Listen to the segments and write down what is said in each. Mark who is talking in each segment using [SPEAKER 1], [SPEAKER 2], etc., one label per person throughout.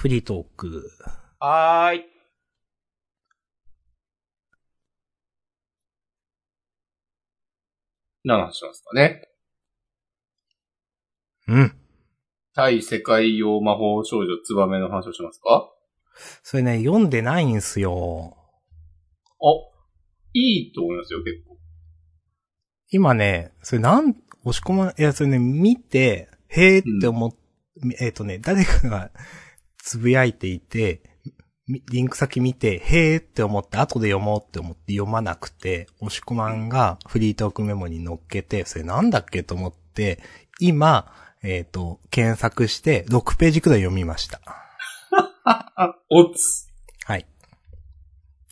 [SPEAKER 1] フリートーク。
[SPEAKER 2] はーい。何の話しますかね？
[SPEAKER 1] うん。
[SPEAKER 2] 対世界用魔法少女ツバメの話をしますか？
[SPEAKER 1] それね、読んでないんすよ。
[SPEAKER 2] あ、いいと思いますよ、結構。
[SPEAKER 1] 今ね、それなん、押し込ま、いや、それね、見て、へーって思っ、えっ、とね、誰かがつぶやいていて、みリンク先見て、へーって思って、後で読もうって思って読まなくて、押し込まんがフリートークメモに載っけて、それなんだっけと思って、今、えっ、と、検索して、6ページくらい読みました。
[SPEAKER 2] あ、おつ。
[SPEAKER 1] はい。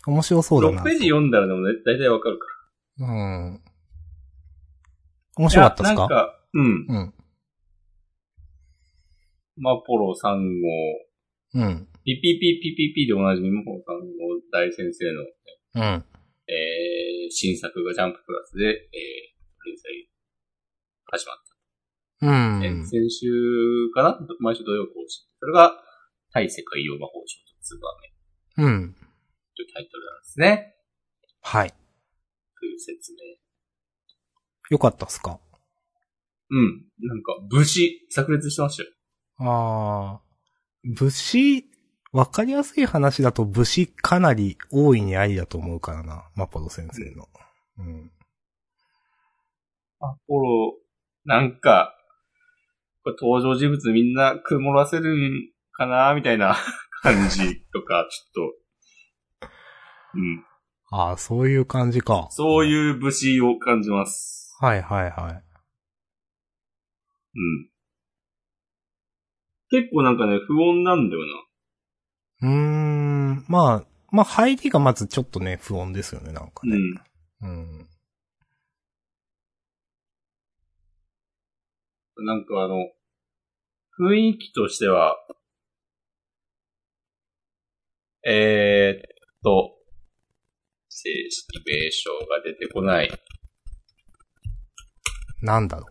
[SPEAKER 1] 面白そうだ
[SPEAKER 2] 6
[SPEAKER 1] な。
[SPEAKER 2] ページ読んだらでもね、大体わかるか
[SPEAKER 1] うん。面
[SPEAKER 2] ら。
[SPEAKER 1] 白かったですか？
[SPEAKER 2] なんか、うん。
[SPEAKER 1] うん。
[SPEAKER 2] マポロ3号、
[SPEAKER 1] うん。
[SPEAKER 2] ピピピピピピでおなじみマポロ3号大先生の、
[SPEAKER 1] うん。
[SPEAKER 2] えー、新作がジャンププラスで、えー、連載始まった
[SPEAKER 1] うん。
[SPEAKER 2] え先週かな毎週土曜更新。それが、対世界用魔法少女ツバメ
[SPEAKER 1] うん。
[SPEAKER 2] というタイトルなんですね。
[SPEAKER 1] はい。
[SPEAKER 2] という説明。
[SPEAKER 1] よかったっすか
[SPEAKER 2] うん。なんか、武士、炸裂してましたよ。
[SPEAKER 1] あー。武士、わかりやすい話だと武士かなり大いにありだと思うからな。マポロ先生の。うん。
[SPEAKER 2] アポロ、なんか、これ登場人物みんな曇らせるんかなみたいな 感じとか、ちょっと、うん。
[SPEAKER 1] あー、そういう感じか。
[SPEAKER 2] そういう武士を感じます。
[SPEAKER 1] はいはいはい。
[SPEAKER 2] うん。結構なんかね、不穏なんだよ
[SPEAKER 1] うーん。まあ、まあ入りがまずちょっとね、不穏ですよね、なんか
[SPEAKER 2] な。
[SPEAKER 1] ね。
[SPEAKER 2] うん。
[SPEAKER 1] うん。
[SPEAKER 2] なんかあの、雰囲気としては、えー、っと、正式名称が出てこない。
[SPEAKER 1] なんだろ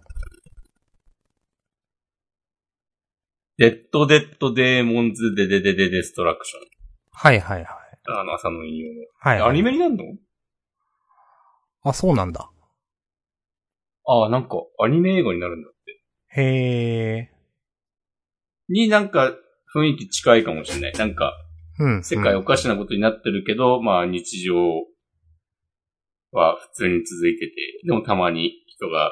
[SPEAKER 2] デッドデッドデーモンズデデデデデストラクション。
[SPEAKER 1] はいはいはい。
[SPEAKER 2] あの、朝の引用の。
[SPEAKER 1] はい、はい。
[SPEAKER 2] アニメになるの？
[SPEAKER 1] あ、そうなんだ。
[SPEAKER 2] ああ、なんか、アニメ映画になるんだって。
[SPEAKER 1] へ
[SPEAKER 2] になんか、雰囲気近いかもしれない。なんか、
[SPEAKER 1] ー。うん。
[SPEAKER 2] 世界
[SPEAKER 1] うん
[SPEAKER 2] おかしなことになってるけど、まあ日常は普通に続いてて、でもたまに人が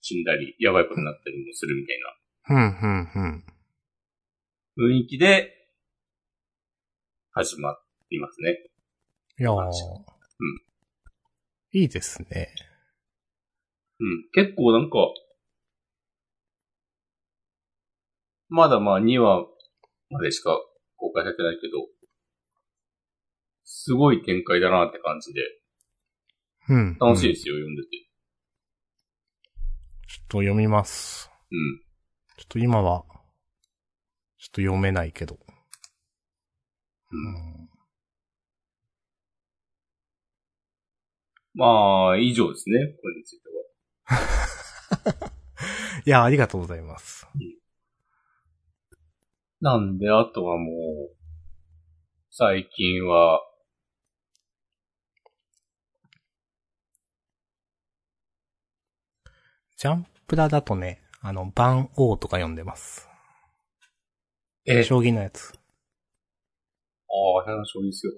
[SPEAKER 2] 死んだり、やばいことになったりもするみたい
[SPEAKER 1] うん、うん、うん。
[SPEAKER 2] な雰囲気で始まっていますね。
[SPEAKER 1] いやー
[SPEAKER 2] うん。
[SPEAKER 1] いいですね。
[SPEAKER 2] うん。結構なんか、まだまあ2話までしか公開されてないけど、すごい展開だなって感じで、
[SPEAKER 1] うん。うんちょ
[SPEAKER 2] 楽しいですよ、読んでて。
[SPEAKER 1] っと読みます。
[SPEAKER 2] うん。
[SPEAKER 1] ちょっと今は、ちょっと読めないけど。
[SPEAKER 2] うん
[SPEAKER 1] うん
[SPEAKER 2] まあ、以上ですね、これについては。
[SPEAKER 1] いや、ありがとうございます。
[SPEAKER 2] なんで、あとはもう、最近は、
[SPEAKER 1] ジャンプラだとね、あの、番王とか読んでます。
[SPEAKER 2] え、あ
[SPEAKER 1] 将棋のやつ。
[SPEAKER 2] あ、変な将棋ですよ。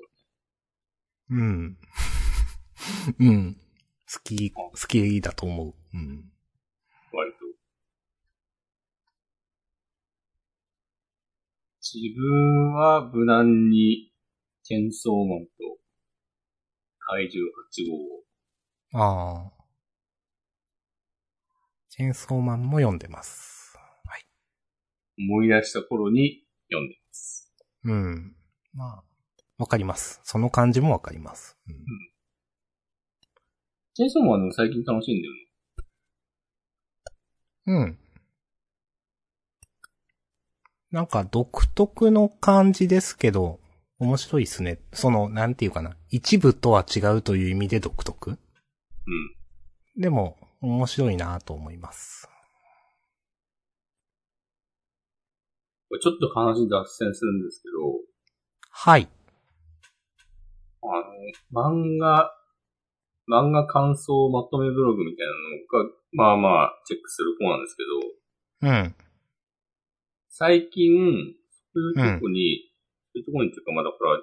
[SPEAKER 1] うん。うん。好き、好きだと思う。うん。
[SPEAKER 2] 割と。自分は無難に、チェンソーマンと、怪獣8号を、
[SPEAKER 1] ああ。チェーンソーマンも読んでます。はい。
[SPEAKER 2] 思い出した頃に読んでます。
[SPEAKER 1] うん。まあ、わかります。その感じもわかります。うん
[SPEAKER 2] チェンソーマンはでも最近楽しいんだよね。
[SPEAKER 1] うん。なんか独特の感じですけど、面白いですね。その、なんていうかな。一部とは違うという意味で独特
[SPEAKER 2] うん。
[SPEAKER 1] でも、面白いなと思います。
[SPEAKER 2] これちょっと話脱線するんですけど、
[SPEAKER 1] はい。
[SPEAKER 2] あの、漫画、漫画感想まとめブログみたいなのが、まあまあ、チェックする方なんですけど、
[SPEAKER 1] うん。
[SPEAKER 2] 最近、そういうとこに、そういうとこにっていうか、まだほら、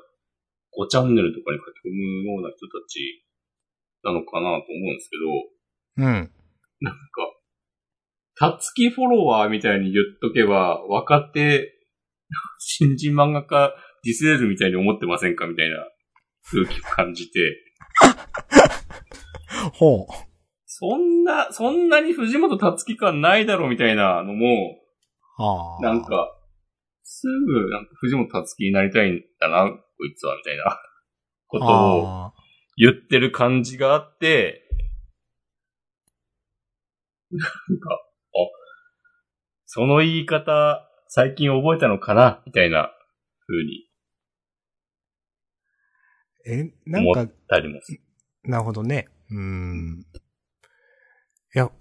[SPEAKER 2] 5チャンネルとかに書き込むような人たちなのかなと思うんですけど、
[SPEAKER 1] うん。
[SPEAKER 2] なんか、たつきフォロワーみたいに言っとけば、若手、新人漫画家ディスれるみたいに思ってませんか？みたいな空気を感じて、
[SPEAKER 1] ほう。
[SPEAKER 2] そんな、そんなに藤本たつき感ないだろうみたいなのも、
[SPEAKER 1] ああ。
[SPEAKER 2] なん。か、すぐ、なんか藤本たつきになりたいんだな、こいつは、みたいなことを
[SPEAKER 1] あ
[SPEAKER 2] 言ってる感じがあって、なんか、あ、その言い方、最近覚えたのかな？みたいな風に
[SPEAKER 1] ーえ、なんか。なるほどね。うーん。いや、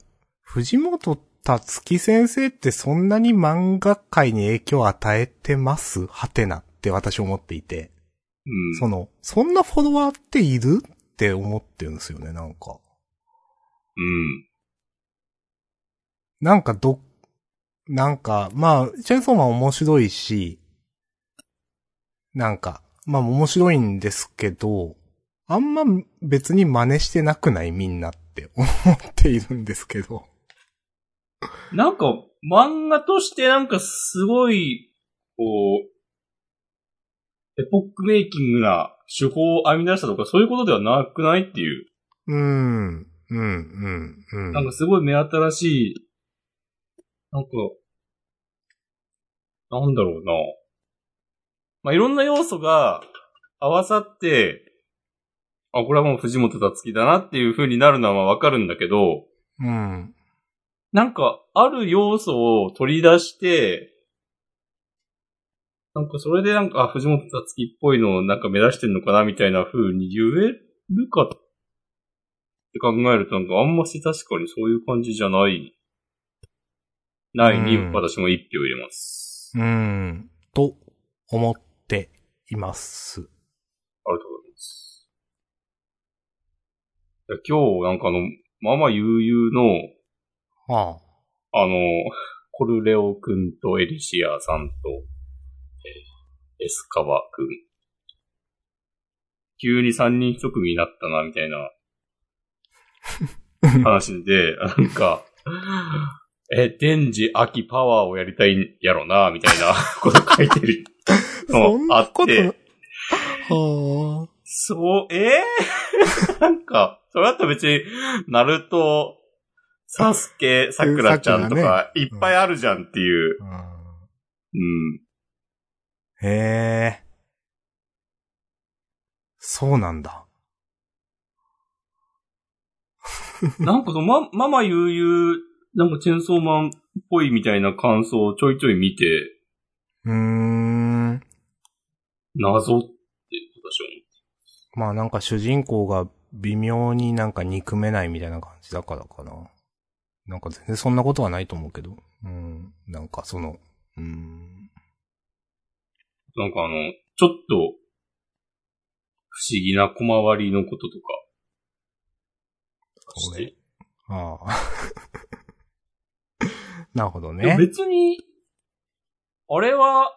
[SPEAKER 1] 藤本達樹先生ってそんなに漫画界に影響を与えてます？はてなって私思っていて。
[SPEAKER 2] うん。
[SPEAKER 1] その、そんなフォロワーっている？って思ってるんですよね、なんか。
[SPEAKER 2] うん。
[SPEAKER 1] なんかど、なんか、まあ、チェーンソーマン面白いし、なんか、まあ面白いんですけど、あんま別に真似してなくない？みんなって 思っているんですけど。
[SPEAKER 2] なんか、漫画としてなんかすごい、こう、エポックメイキングな手法を編み出したとかそういうことではなくないっていう。
[SPEAKER 1] うーん、うん、うん、うん。
[SPEAKER 2] なんかすごい目新しい、なんか、なんだろうな。まあ、いろんな要素が合わさって、あ、これはもう藤本達樹だなっていう風になるのはわかるんだけど、
[SPEAKER 1] うん。
[SPEAKER 2] なんか、ある要素を取り出して、なんかそれでなんか、あ藤本達樹っぽいのをなんか目指してんのかなみたいな風に言えるかって考えるとなんかあんまし確かにそういう感じじゃない、ないに
[SPEAKER 1] うん
[SPEAKER 2] 私も一票入れます。
[SPEAKER 1] うーん、と思っています。
[SPEAKER 2] ありがとうございます。今日なんかあの、ママ悠々の、
[SPEAKER 1] あ
[SPEAKER 2] あの、コルレオくんとエリシアさんと、えーエスカバくん。急に三人一組になったな、みたいな話で、なんか、え、デンジ、アキ、パワーをやりたいんやろな、みたいな こと書いてる
[SPEAKER 1] そん
[SPEAKER 2] のあって、
[SPEAKER 1] はあ。
[SPEAKER 2] そう、えー、なんか、それだったら別に、ナルト、サスケ、サクラちゃんと
[SPEAKER 1] さ
[SPEAKER 2] か、いっぱいあるじゃんっていう。うん。
[SPEAKER 1] へえ。そうなんだ。
[SPEAKER 2] なんかその、ま、ママ悠々、なんかチェンソーマンっぽいみたいな感想をちょいちょい見て、
[SPEAKER 1] うーん。
[SPEAKER 2] 謎って私は
[SPEAKER 1] まあなんか主人公が微妙になんか憎めないみたいな感じだからかな。なんか全然そんなことはないと思うけど。うん。なんかその、うーん。
[SPEAKER 2] なんかあの、ちょっと、不思議な小回りのこととか、
[SPEAKER 1] それ
[SPEAKER 2] して。
[SPEAKER 1] ああ。なるほどね。
[SPEAKER 2] 別に、あれは、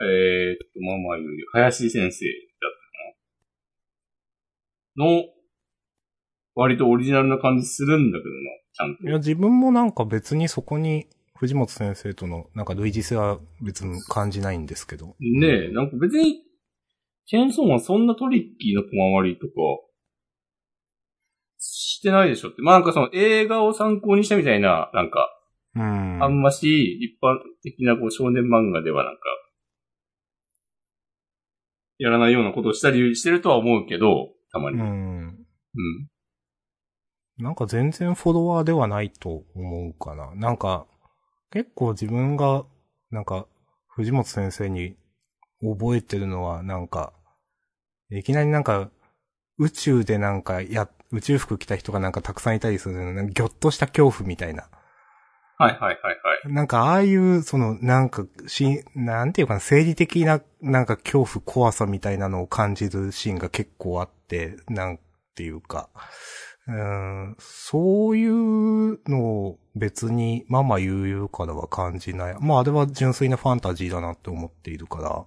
[SPEAKER 2] えー、っと、ママより、林先生だったかなの、割とオリジナルな感じするんだけどな、ちゃんと。
[SPEAKER 1] いや、自分もなんか別にそこに藤本先生とのなんか類似性は別に感じないんですけど。
[SPEAKER 2] ねえ、なんか別に、チェーンソーマンそんなトリッキーな小回りとか、してないでしょって。まあなんかその映画を参考にしたみたいな、なんか、
[SPEAKER 1] うん。
[SPEAKER 2] あんまし一般的なこう少年漫画ではなんか、やらないようなことをしたりしてるとは思うけど、たまに。
[SPEAKER 1] う
[SPEAKER 2] うん。
[SPEAKER 1] ん。なんか全然フォロワーではないと思うかな。なんか、結構自分が、なんか、藤本先生に覚えてるのは、なんか、いきなりなんか、宇宙でなんか、や、宇宙服着た人がなんかたくさんいたりするの、なんかギョッとした恐怖みたいな
[SPEAKER 2] はいはいはいはい。
[SPEAKER 1] なんかああいう、その、なんか、し、なんていうかな、生理的な、なんか恐怖、怖さみたいなのを感じるシーンが結構あって、なんていうか、うーん、そういうのを別にママ悠々からは感じない。まああれは純粋なファンタジーだなって思っているから、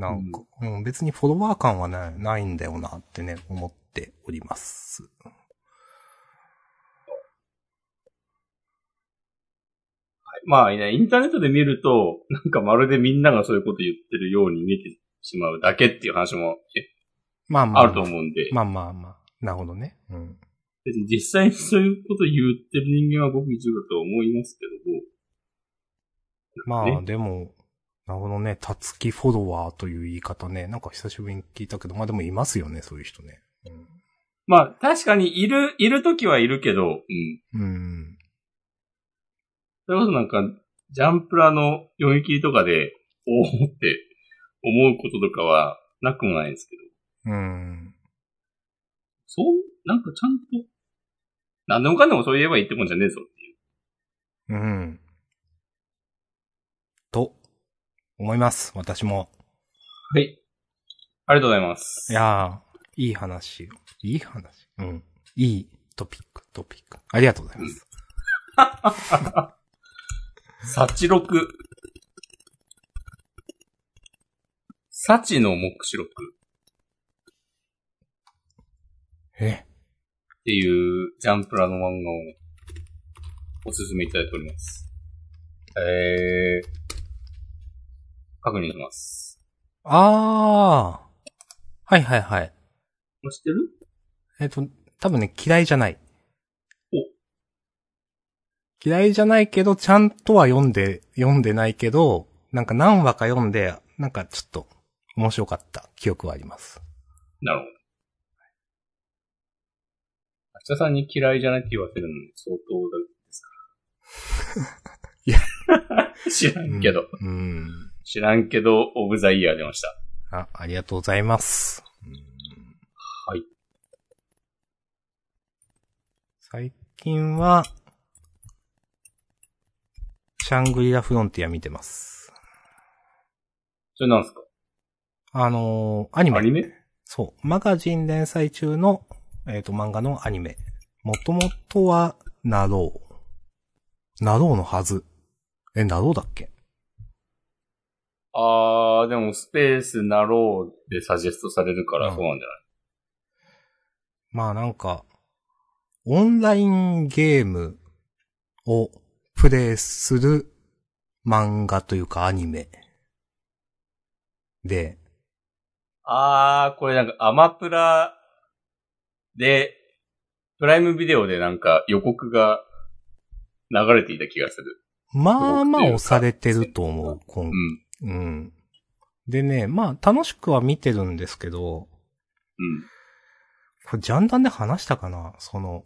[SPEAKER 1] なんか、うん、別にフォロワー感はね、ないんだよなってね、思っております。
[SPEAKER 2] まあね、インターネットで見ると、なんかまるでみんながそういうこと言ってるように見えてしまうだけっていう話もえ
[SPEAKER 1] まあまあ。
[SPEAKER 2] あると思うんで、
[SPEAKER 1] まあまあまあ。なるほどね。うん。
[SPEAKER 2] 別に実際にそういうこと言ってる人間はごく一部だと思いますけども、
[SPEAKER 1] まあ、
[SPEAKER 2] ね
[SPEAKER 1] でも、なるほどね。たつきフォロワーという言い方ね。なんか久しぶりに聞いたけど、まあでもいますよね、そういう人ね。
[SPEAKER 2] まあ確かにいる、いる時はいるけど、うん。
[SPEAKER 1] うん。うん。
[SPEAKER 2] それこそなんか、ジャンプラの読み切りとかで、おおって思うこととかはなくもないですけど、
[SPEAKER 1] うん。
[SPEAKER 2] そう、なんかちゃんと、何でもかんでもそう言えばいいってもんじゃねえぞっていう。
[SPEAKER 1] うん。と、思います。私も。
[SPEAKER 2] はい。ありがとうございます。
[SPEAKER 1] いやー、いい話。いい話？うん。いいトピック、トピック。ありがとうございます。
[SPEAKER 2] 幸録。幸の目視録
[SPEAKER 1] え、
[SPEAKER 2] っていうジャンプラの漫画をね、おすすめいただいております。えー、確認します。
[SPEAKER 1] あー。はいはいはい。
[SPEAKER 2] 知ってる？
[SPEAKER 1] えっ、と、多分ね、嫌いじゃない。
[SPEAKER 2] お
[SPEAKER 1] 嫌いじゃないけど、ちゃんとは読んで、読んでないけど、なんか何話か読んで、なんかちょっと面白かった記憶はあります。
[SPEAKER 2] なるほど。明日さんに嫌いじゃないって言わせるのも相当ですから。
[SPEAKER 1] いや。
[SPEAKER 2] 知らんけど。
[SPEAKER 1] うん。
[SPEAKER 2] 知らんけど、オブザイヤー出ました。
[SPEAKER 1] あ、ありがとうございます。うん
[SPEAKER 2] はい。
[SPEAKER 1] 最近は、シャングリラフロンティア見てます。
[SPEAKER 2] それなんですか？
[SPEAKER 1] あのーアニメ。
[SPEAKER 2] アニメ？
[SPEAKER 1] そう。マガジン連載中の、えっ、と、漫画のアニメ。もともとは、なろう。なろうのはず。え、なろうだっけ？
[SPEAKER 2] あー、でもスペースなろうでサジェストされるから
[SPEAKER 1] うん
[SPEAKER 2] そうなんじゃない、
[SPEAKER 1] まあなんか、オンラインゲームをプレイする漫画というかアニメ。で、
[SPEAKER 2] あー、これなんかアマプラで、プライムビデオでなんか予告が流れていた気がする。
[SPEAKER 1] まあまあ押されてると思う、今
[SPEAKER 2] うん。
[SPEAKER 1] うん。でね、まあ楽しくは見てるんですけど、
[SPEAKER 2] うん。
[SPEAKER 1] これジャンダンで話したかな？その、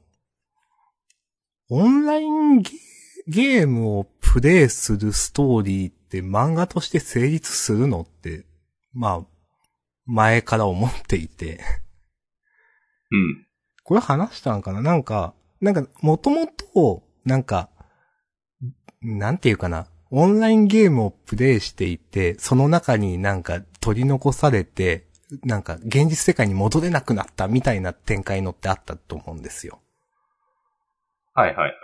[SPEAKER 1] オンラインゲゲームをプレイするストーリーって漫画として成立するのって、まあ、前から思っていて。
[SPEAKER 2] うん。
[SPEAKER 1] これ話したんかな？なんか、なんか、もともと、なんか、なんていうかな？オンラインゲームをプレイしていて、その中になんか取り残されて、なんか現実世界に戻れなくなったみたいな展開のってあったと思うんですよ。
[SPEAKER 2] はいはいはい。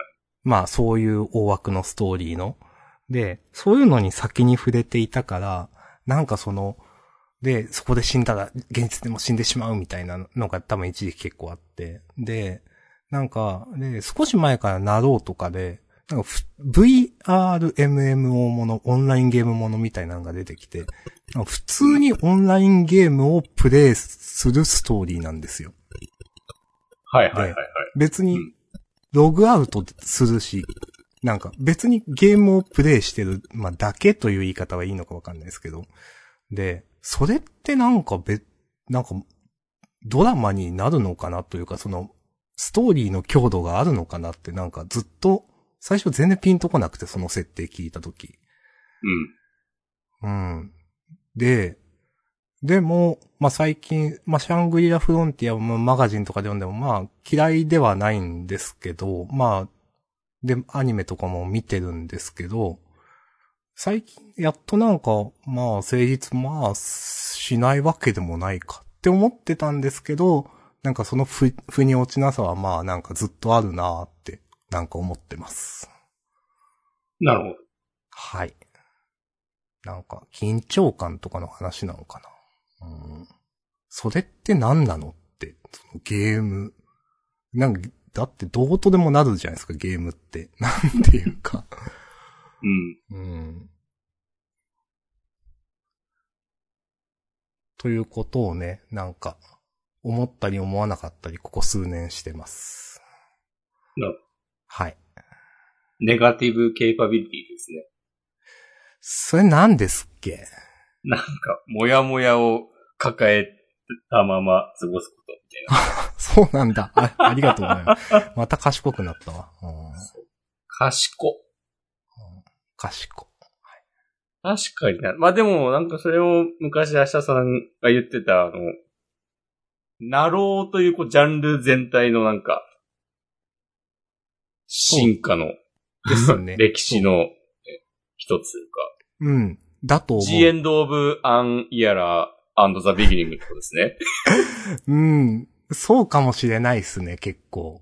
[SPEAKER 1] まあそういう大枠のストーリーの。で、そういうのに先に触れていたから、なんかその、で、そこで死んだら現実でも死んでしまうみたいなのが多分一時期結構あって。で、なんか、で、少し前からなろうとかで、なんかふ VRMMO もの、オンラインゲームものみたいなのが出てきて、普通にオンラインゲームをプレイするストーリーなんですよ。
[SPEAKER 2] はいはいはいはい。
[SPEAKER 1] 別に
[SPEAKER 2] うん、
[SPEAKER 1] ログアウトするし、なんか別にゲームをプレイしてる、まあ、だけという言い方はいいのかわかんないですけど。で、それってなんか別、なんか、ドラマになるのかなというか、その、ストーリーの強度があるのかなってなんかずっと、最初全然ピンとこなくて、その設定聞いたとき。
[SPEAKER 2] うん。
[SPEAKER 1] うん。で、でも、まあ、最近、まあ、シャングリラフロンティアもマガジンとかで読んでも、まあ、嫌いではないんですけど、まあ、で、アニメとかも見てるんですけど、最近、やっとなんか、まあ、成立、まあ、しないわけでもないかって思ってたんですけど、なんかそのふ、腑に落ちなさはまあ、なんかずっとあるななんか思ってます。
[SPEAKER 2] なるほど。
[SPEAKER 1] はい。なんか、緊張感とかの話なのかな。うん。それって何なのって、そのゲーム。なんか、だってどうとでもなるじゃないですか、ゲームって。なんていうか。
[SPEAKER 2] うん。
[SPEAKER 1] うん。ということをね、なんか、思ったり思わなかったり、ここ数年してます。
[SPEAKER 2] なる
[SPEAKER 1] はい。
[SPEAKER 2] ネガティブケイパビリティですね。
[SPEAKER 1] それ何ですっけ？
[SPEAKER 2] なんか、もやもやを抱えたまま過ごすことみたいな。
[SPEAKER 1] そうなんだ。あありがとうございます。また賢くなったわ。うん、
[SPEAKER 2] 賢。
[SPEAKER 1] 賢。
[SPEAKER 2] 確かにな。まあでも、なんかそれを昔明日さんが言ってた、あの、ナローというこうジャンル全体のなんか、進化の
[SPEAKER 1] ですよね。
[SPEAKER 2] 歴史のえ一つか、
[SPEAKER 1] うん。だと思う。
[SPEAKER 2] The End of an Era and the Beginning ってことですね。
[SPEAKER 1] うん。そうかもしれないっすね、結構。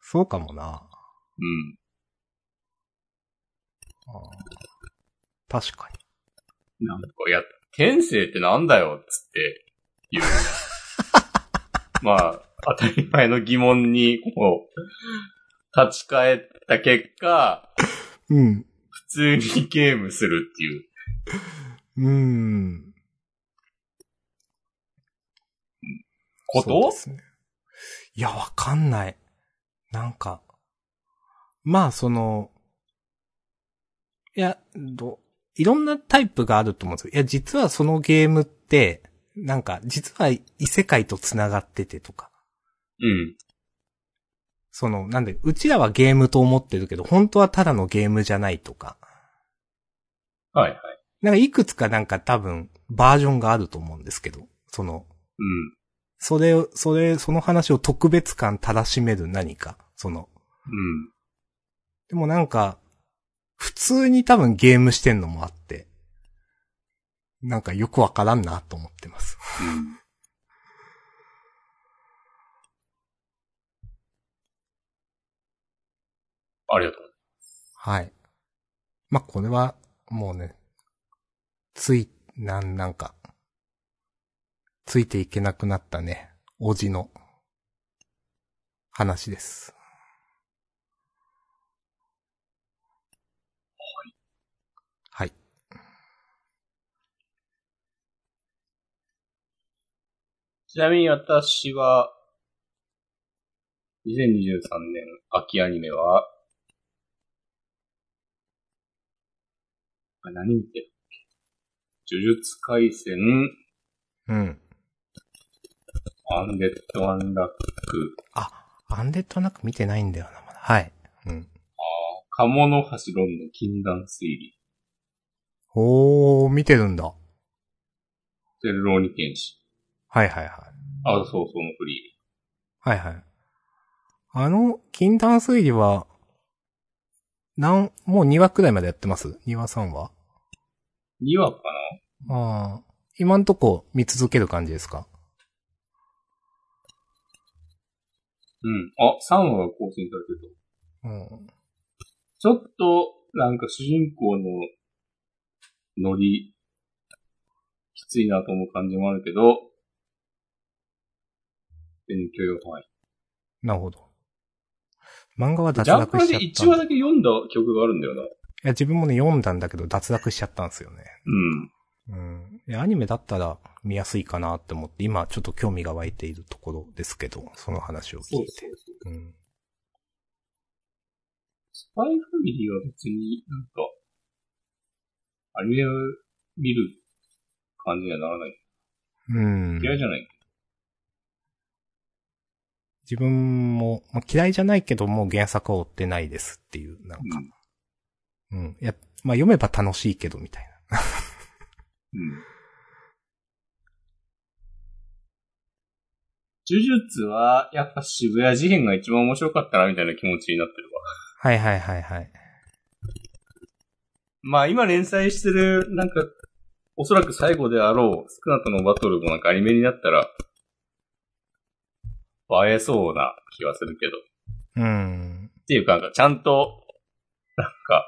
[SPEAKER 1] そうかもな。
[SPEAKER 2] うん。
[SPEAKER 1] あー確かに。
[SPEAKER 2] なんか、いや、天性ってなんだよ、つって言う。まあ、当たり前の疑問に、こう、立ち返った結果、
[SPEAKER 1] うん。
[SPEAKER 2] 普通にゲームするっていう。
[SPEAKER 1] うん。
[SPEAKER 2] こと？
[SPEAKER 1] ね。いや、わかんない。なんか、まあ、その、いや、ど、いろんなタイプがあると思うんですよ。いや、実はそのゲームって、なんか、実は異世界と繋がっててとか。
[SPEAKER 2] うん。
[SPEAKER 1] その、なんで、うちらはゲームと思ってるけど、本当はただのゲームじゃないとか。
[SPEAKER 2] はいはい。
[SPEAKER 1] なんか、いくつかなんか多分、バージョンがあると思うんですけど、その、
[SPEAKER 2] うん。
[SPEAKER 1] それを、それ、その話を特別感たらしめる何か、その、
[SPEAKER 2] うん。
[SPEAKER 1] でもなんか、普通に多分ゲームしてんのもあって、なんかよくわからんなと思ってます。
[SPEAKER 2] うん。ありがとう。
[SPEAKER 1] はい。まあ、これは、もうね、つい、なん、なんか、ついていけなくなったね、おじの話です。はい。
[SPEAKER 2] ちなみに私は、2023年秋アニメは、あ何見てるっけ？呪術回戦、
[SPEAKER 1] うん。
[SPEAKER 2] アンデッド・アンラック、
[SPEAKER 1] あ、アンデッドなく見てないんだよな、まだ。はい。うん。
[SPEAKER 2] 鴨の橋論の禁断推理、
[SPEAKER 1] おー、見てるんだ。
[SPEAKER 2] ゼルローニケンシ、
[SPEAKER 1] はいはいはい。
[SPEAKER 2] あ、そうそうのフリ
[SPEAKER 1] はいはい。あの、禁断推理は、なん、もう2話くらいまでやってます ?2 話3話？
[SPEAKER 2] ー。2話かな？
[SPEAKER 1] ああ。今んとこ見続ける感じですか？
[SPEAKER 2] うん。あ、3話が更新されてると。
[SPEAKER 1] うん。
[SPEAKER 2] ちょっと、なんか主人公のノリ、きついなと思う感じもあるけど、全然許容範囲。
[SPEAKER 1] なるほど。漫画は脱
[SPEAKER 2] ジャンプ
[SPEAKER 1] 落しちゃ
[SPEAKER 2] で1
[SPEAKER 1] ったんだ。い
[SPEAKER 2] 話だけ読んだ曲があるんだよな。
[SPEAKER 1] や、自分もね、読んだんだけど脱落しちゃったんですよね。
[SPEAKER 2] うん。
[SPEAKER 1] うん。アニメだったら見やすいかなって思って、今ちょっと興味が湧いているところですけど、その話を聞いて。
[SPEAKER 2] そう。
[SPEAKER 1] うん。
[SPEAKER 2] スパイファミリーは別になんか、アニメを見る感じにはならない。
[SPEAKER 1] うん。
[SPEAKER 2] 嫌いじゃない。
[SPEAKER 1] 自分も、まあ、嫌いじゃないけどもう原作は追ってないですっていう、なんか。うん。いや、まあ、読めば楽しいけど、みたいな。
[SPEAKER 2] うん。呪術は、やっぱ渋谷事変が一番面白かったな、みたいな気持ちになってるわ。
[SPEAKER 1] はいはいはいはい。
[SPEAKER 2] まあ今連載してる、なんか、おそらく最後であろう、スクナとのバトルもなんかアニメになったら、映えそうな気はするけど。
[SPEAKER 1] うん。
[SPEAKER 2] っていうか、なんかちゃんと、なんか、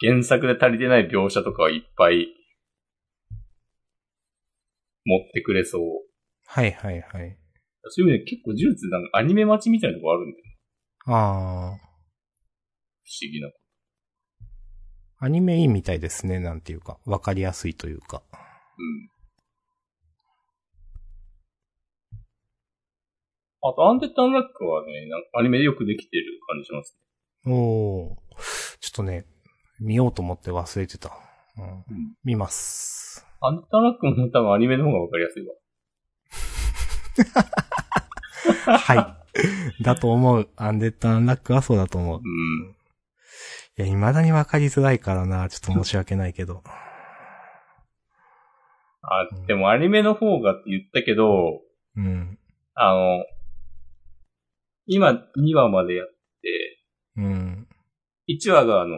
[SPEAKER 2] 原作で足りてない描写とかはいっぱい、持ってくれそう。
[SPEAKER 1] はいはいはい。
[SPEAKER 2] そういう意味で結構呪術なんかアニメ待ちみたいなとこあるんだよ。
[SPEAKER 1] あ
[SPEAKER 2] 不思議な。
[SPEAKER 1] あ。アニメいいみたいですね、なんていうか。わかりやすいというか。
[SPEAKER 2] うん。あと、アンデッド・アンラックはね、なんかアニメでよくできてる感じしますね。
[SPEAKER 1] おー。ちょっとね、見ようと思って忘れてた。うん。
[SPEAKER 2] うん。
[SPEAKER 1] 見ます。
[SPEAKER 2] アンデッド・アンラックも多分アニメの方がわかりやすいわ。
[SPEAKER 1] はい。だと思う。アンデッド・アンラックはそうだと思う。
[SPEAKER 2] うん。
[SPEAKER 1] いや、未だにわかりづらいからな。ちょっと申し訳ないけど。
[SPEAKER 2] あ、でもアニメの方がって言ったけど、
[SPEAKER 1] うん。
[SPEAKER 2] あの、今2話までやって、
[SPEAKER 1] うん。
[SPEAKER 2] 1話があの、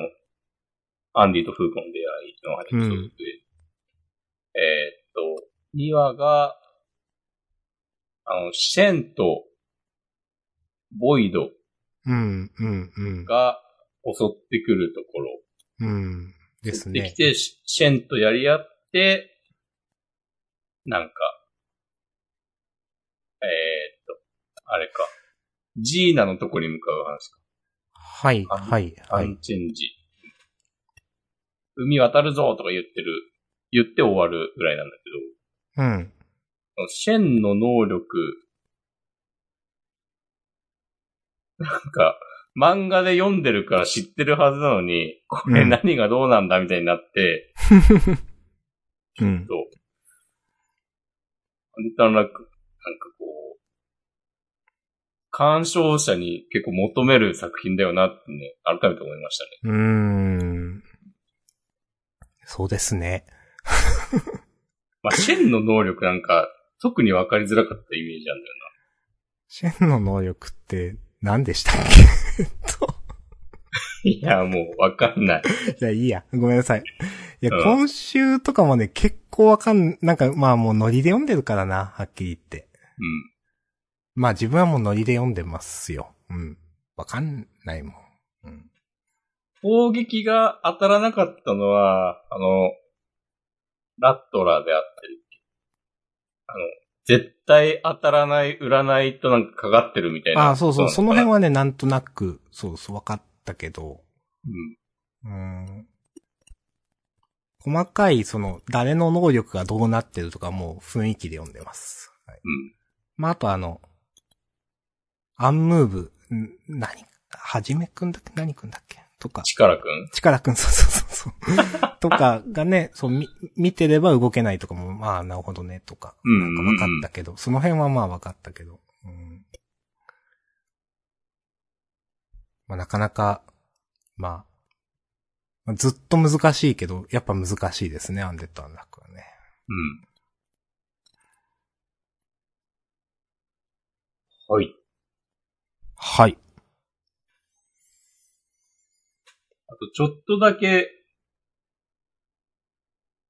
[SPEAKER 2] アンディとフーコの出会いのエピソードで、えーっと、2話が、あの、シェンと、ボイド
[SPEAKER 1] うん、うん、うん。
[SPEAKER 2] が襲ってくるところ。
[SPEAKER 1] うん。ですね。
[SPEAKER 2] できて、シシェンとやり合って、なんか、えーっと、あれか。ジーナのとこに向かう話か。
[SPEAKER 1] はい、
[SPEAKER 2] あ
[SPEAKER 1] はい、
[SPEAKER 2] ア
[SPEAKER 1] はい。
[SPEAKER 2] ンチェンジ。海渡るぞとか言ってる、言って終わるぐらいなんだけ
[SPEAKER 1] うん。
[SPEAKER 2] ど、シェンの能力、なんか、漫画で読んでるから知ってるはずなのに、これ
[SPEAKER 1] うん
[SPEAKER 2] 何がどうなんだみたいになって、
[SPEAKER 1] うん。
[SPEAKER 2] と、アンデッドアンラック、なんか鑑賞者に結構求める作品だよなってね、改めて思いましたね。
[SPEAKER 1] うーん。そうですね。
[SPEAKER 2] まあ、シェンの能力なんか、特に分かりづらかったイメージなんだよ
[SPEAKER 1] シェンの能力って何でしたっけ？と。
[SPEAKER 2] な。いや、もう分かんない。
[SPEAKER 1] いや、いいや。ごめんなさい。いや、
[SPEAKER 2] うん
[SPEAKER 1] 今週とかもね、結構わかん、なんか、まあもうノリで読んでるからな、はっきり言って。
[SPEAKER 2] うん。
[SPEAKER 1] まあ自分はもうノリで読んでますよ。うん。わかんないもん。うん。
[SPEAKER 2] 攻撃が当たらなかったのは、あの、ラットラーであってるっけあの、絶対当たらない占いとなんかかかってるみたいな。
[SPEAKER 1] ああ、そうそう、その辺
[SPEAKER 2] は。
[SPEAKER 1] はね、なんとなく、そうそう、わかったけど、
[SPEAKER 2] うん。
[SPEAKER 1] うん。細かい、その、誰の能力がどうなってるとかもう雰囲気で読んでます。はい、
[SPEAKER 2] うん。
[SPEAKER 1] まあ、あとあの、アンムーブ、ん何はじめくんだっけ？何くんだっけ？とか、
[SPEAKER 2] 力くん？
[SPEAKER 1] 力くん、そうそうそうそう。とかがね、そう、み、見てれば動けないとかも、まあ、なるほどね、とか、
[SPEAKER 2] うん。
[SPEAKER 1] なんか分かったけど、その辺はまあ分かったけど、うん。まあ、なかなか、まあ、まあずっと難しいけど、やっぱ難しいですね、アンデッド・アンラックはね。
[SPEAKER 2] うん。はい。
[SPEAKER 1] はい。
[SPEAKER 2] あと、ちょっとだけ、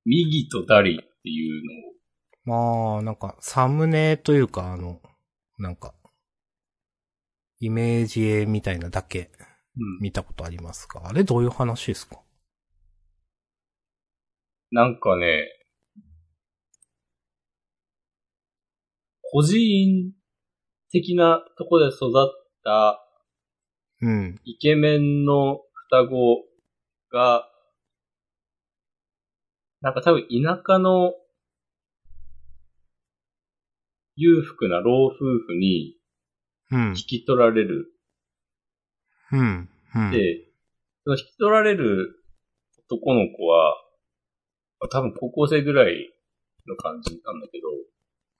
[SPEAKER 2] 右とダリっていうのを、
[SPEAKER 1] まあ、なんか、サムネというか、あの、なんか、イメージ絵みたいなだけ
[SPEAKER 2] うん。
[SPEAKER 1] 見たことありますか？あれどういう話ですか？
[SPEAKER 2] なんかね、個人的なとこで育った
[SPEAKER 1] うん。
[SPEAKER 2] イケメンの双子が、なんか多分田舎の裕福な老夫婦に
[SPEAKER 1] うん
[SPEAKER 2] 引。き取られる。
[SPEAKER 1] うん。うん。
[SPEAKER 2] で、その引き取られる男の子は、多分高校生ぐらいの感じなんだけ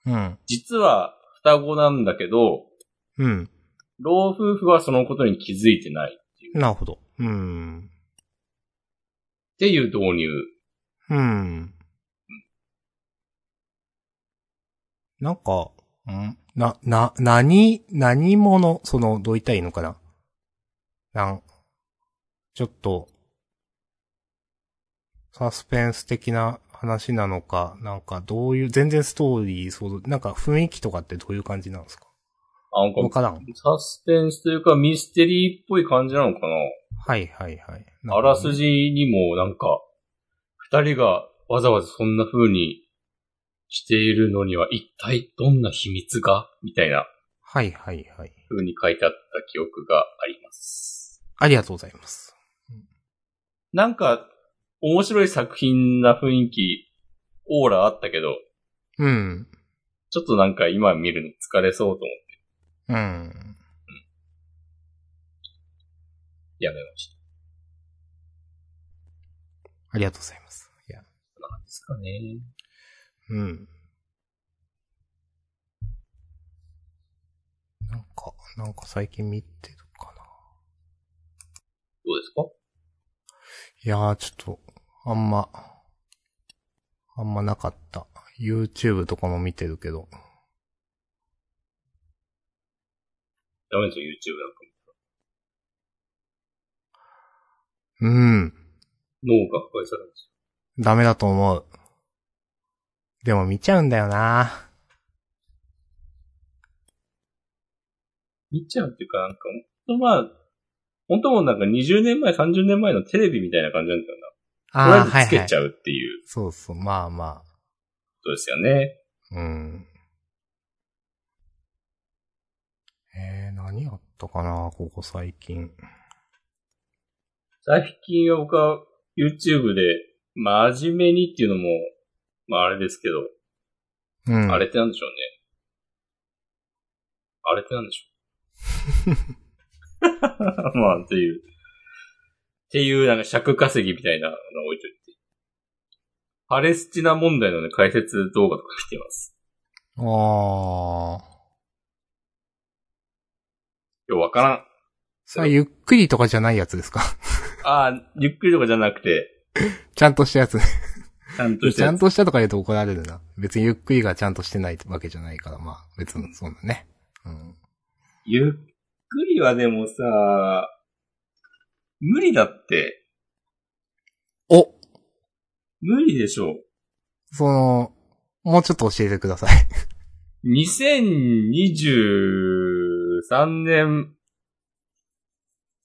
[SPEAKER 2] ど、
[SPEAKER 1] うん。
[SPEAKER 2] 実は双子なんだけど、
[SPEAKER 1] うん。
[SPEAKER 2] 老夫婦はそのことに気づいてないっていう、っ
[SPEAKER 1] なるほど。うん。
[SPEAKER 2] ていう導入。
[SPEAKER 1] うん。なんか、ん？な、な、何、何者、その、どう言ったらいいのかな？なん、ちょっと、サスペンス的な話なのか、なんかどういう、全然ストーリー、そう、なんか雰囲気とかってどういう感じなんですか？
[SPEAKER 2] あ、なんか
[SPEAKER 1] わからん。
[SPEAKER 2] サスペンスというかミステリーっぽい感じなのか
[SPEAKER 1] はいはいはい。
[SPEAKER 2] なあらすじにもなんか、二人がわざわざそんな風にしているのには一体どんな秘密が？みたいな
[SPEAKER 1] はいはいはい。
[SPEAKER 2] 風に書いてあった記憶があります。
[SPEAKER 1] ありがとうございます。
[SPEAKER 2] なんか、面白い作品な雰囲気、オーラあったけど、
[SPEAKER 1] うん。
[SPEAKER 2] ちょっとなんか今見るの疲れそうと思って
[SPEAKER 1] うん。
[SPEAKER 2] やめました。
[SPEAKER 1] ありがとうございます。いや、
[SPEAKER 2] そんな感じですかね。
[SPEAKER 1] うん。なんか、なんか最近見てるかな。
[SPEAKER 2] どうですか？
[SPEAKER 1] いやー、ちょっと、あんま、あんまなかった。YouTube とかも見てるけど。
[SPEAKER 2] ダメですよ、YouTube なんか
[SPEAKER 1] うん。
[SPEAKER 2] も。脳が破壊されます
[SPEAKER 1] ダメだと思う。でも見ちゃうんだよな
[SPEAKER 2] 見ちゃうっていうか、なんか、ほんとまあ、本当もうなんか20年前、30年前のテレビみたいな感じなんだよな。
[SPEAKER 1] ああ、
[SPEAKER 2] とりあえずつけち
[SPEAKER 1] う。
[SPEAKER 2] ゃうっていう
[SPEAKER 1] そうそう、まあま
[SPEAKER 2] ことですよね。
[SPEAKER 1] あ。うん。えー、何やったかなここ最近。
[SPEAKER 2] 最近は僕は YouTube で真面目にっていうのも、まああれですけど、
[SPEAKER 1] うん。
[SPEAKER 2] あれってなんでしょうね。あれってなんでしょう。まあ、っていう。っていう、なんか尺稼ぎみたいなのを置いといて。パレスチナ問題のね、解説動画とか見てます。
[SPEAKER 1] あー。
[SPEAKER 2] ようわからん。
[SPEAKER 1] それはゆっくりとかじゃないやつですか？
[SPEAKER 2] ああ、ゆっくりとかじゃなくて、
[SPEAKER 1] ちゃんとしたやつ。
[SPEAKER 2] ちゃんとし
[SPEAKER 1] ちゃん。としたとか言うと怒られるな。別にゆっくりがちゃんとしてないわけじゃないから、まあ、別にそうだね。うん。
[SPEAKER 2] ゆっくりはでもさ、無理だって。
[SPEAKER 1] お
[SPEAKER 2] 無理でしょ。
[SPEAKER 1] その、もうちょっと教えてください。
[SPEAKER 2] 2023年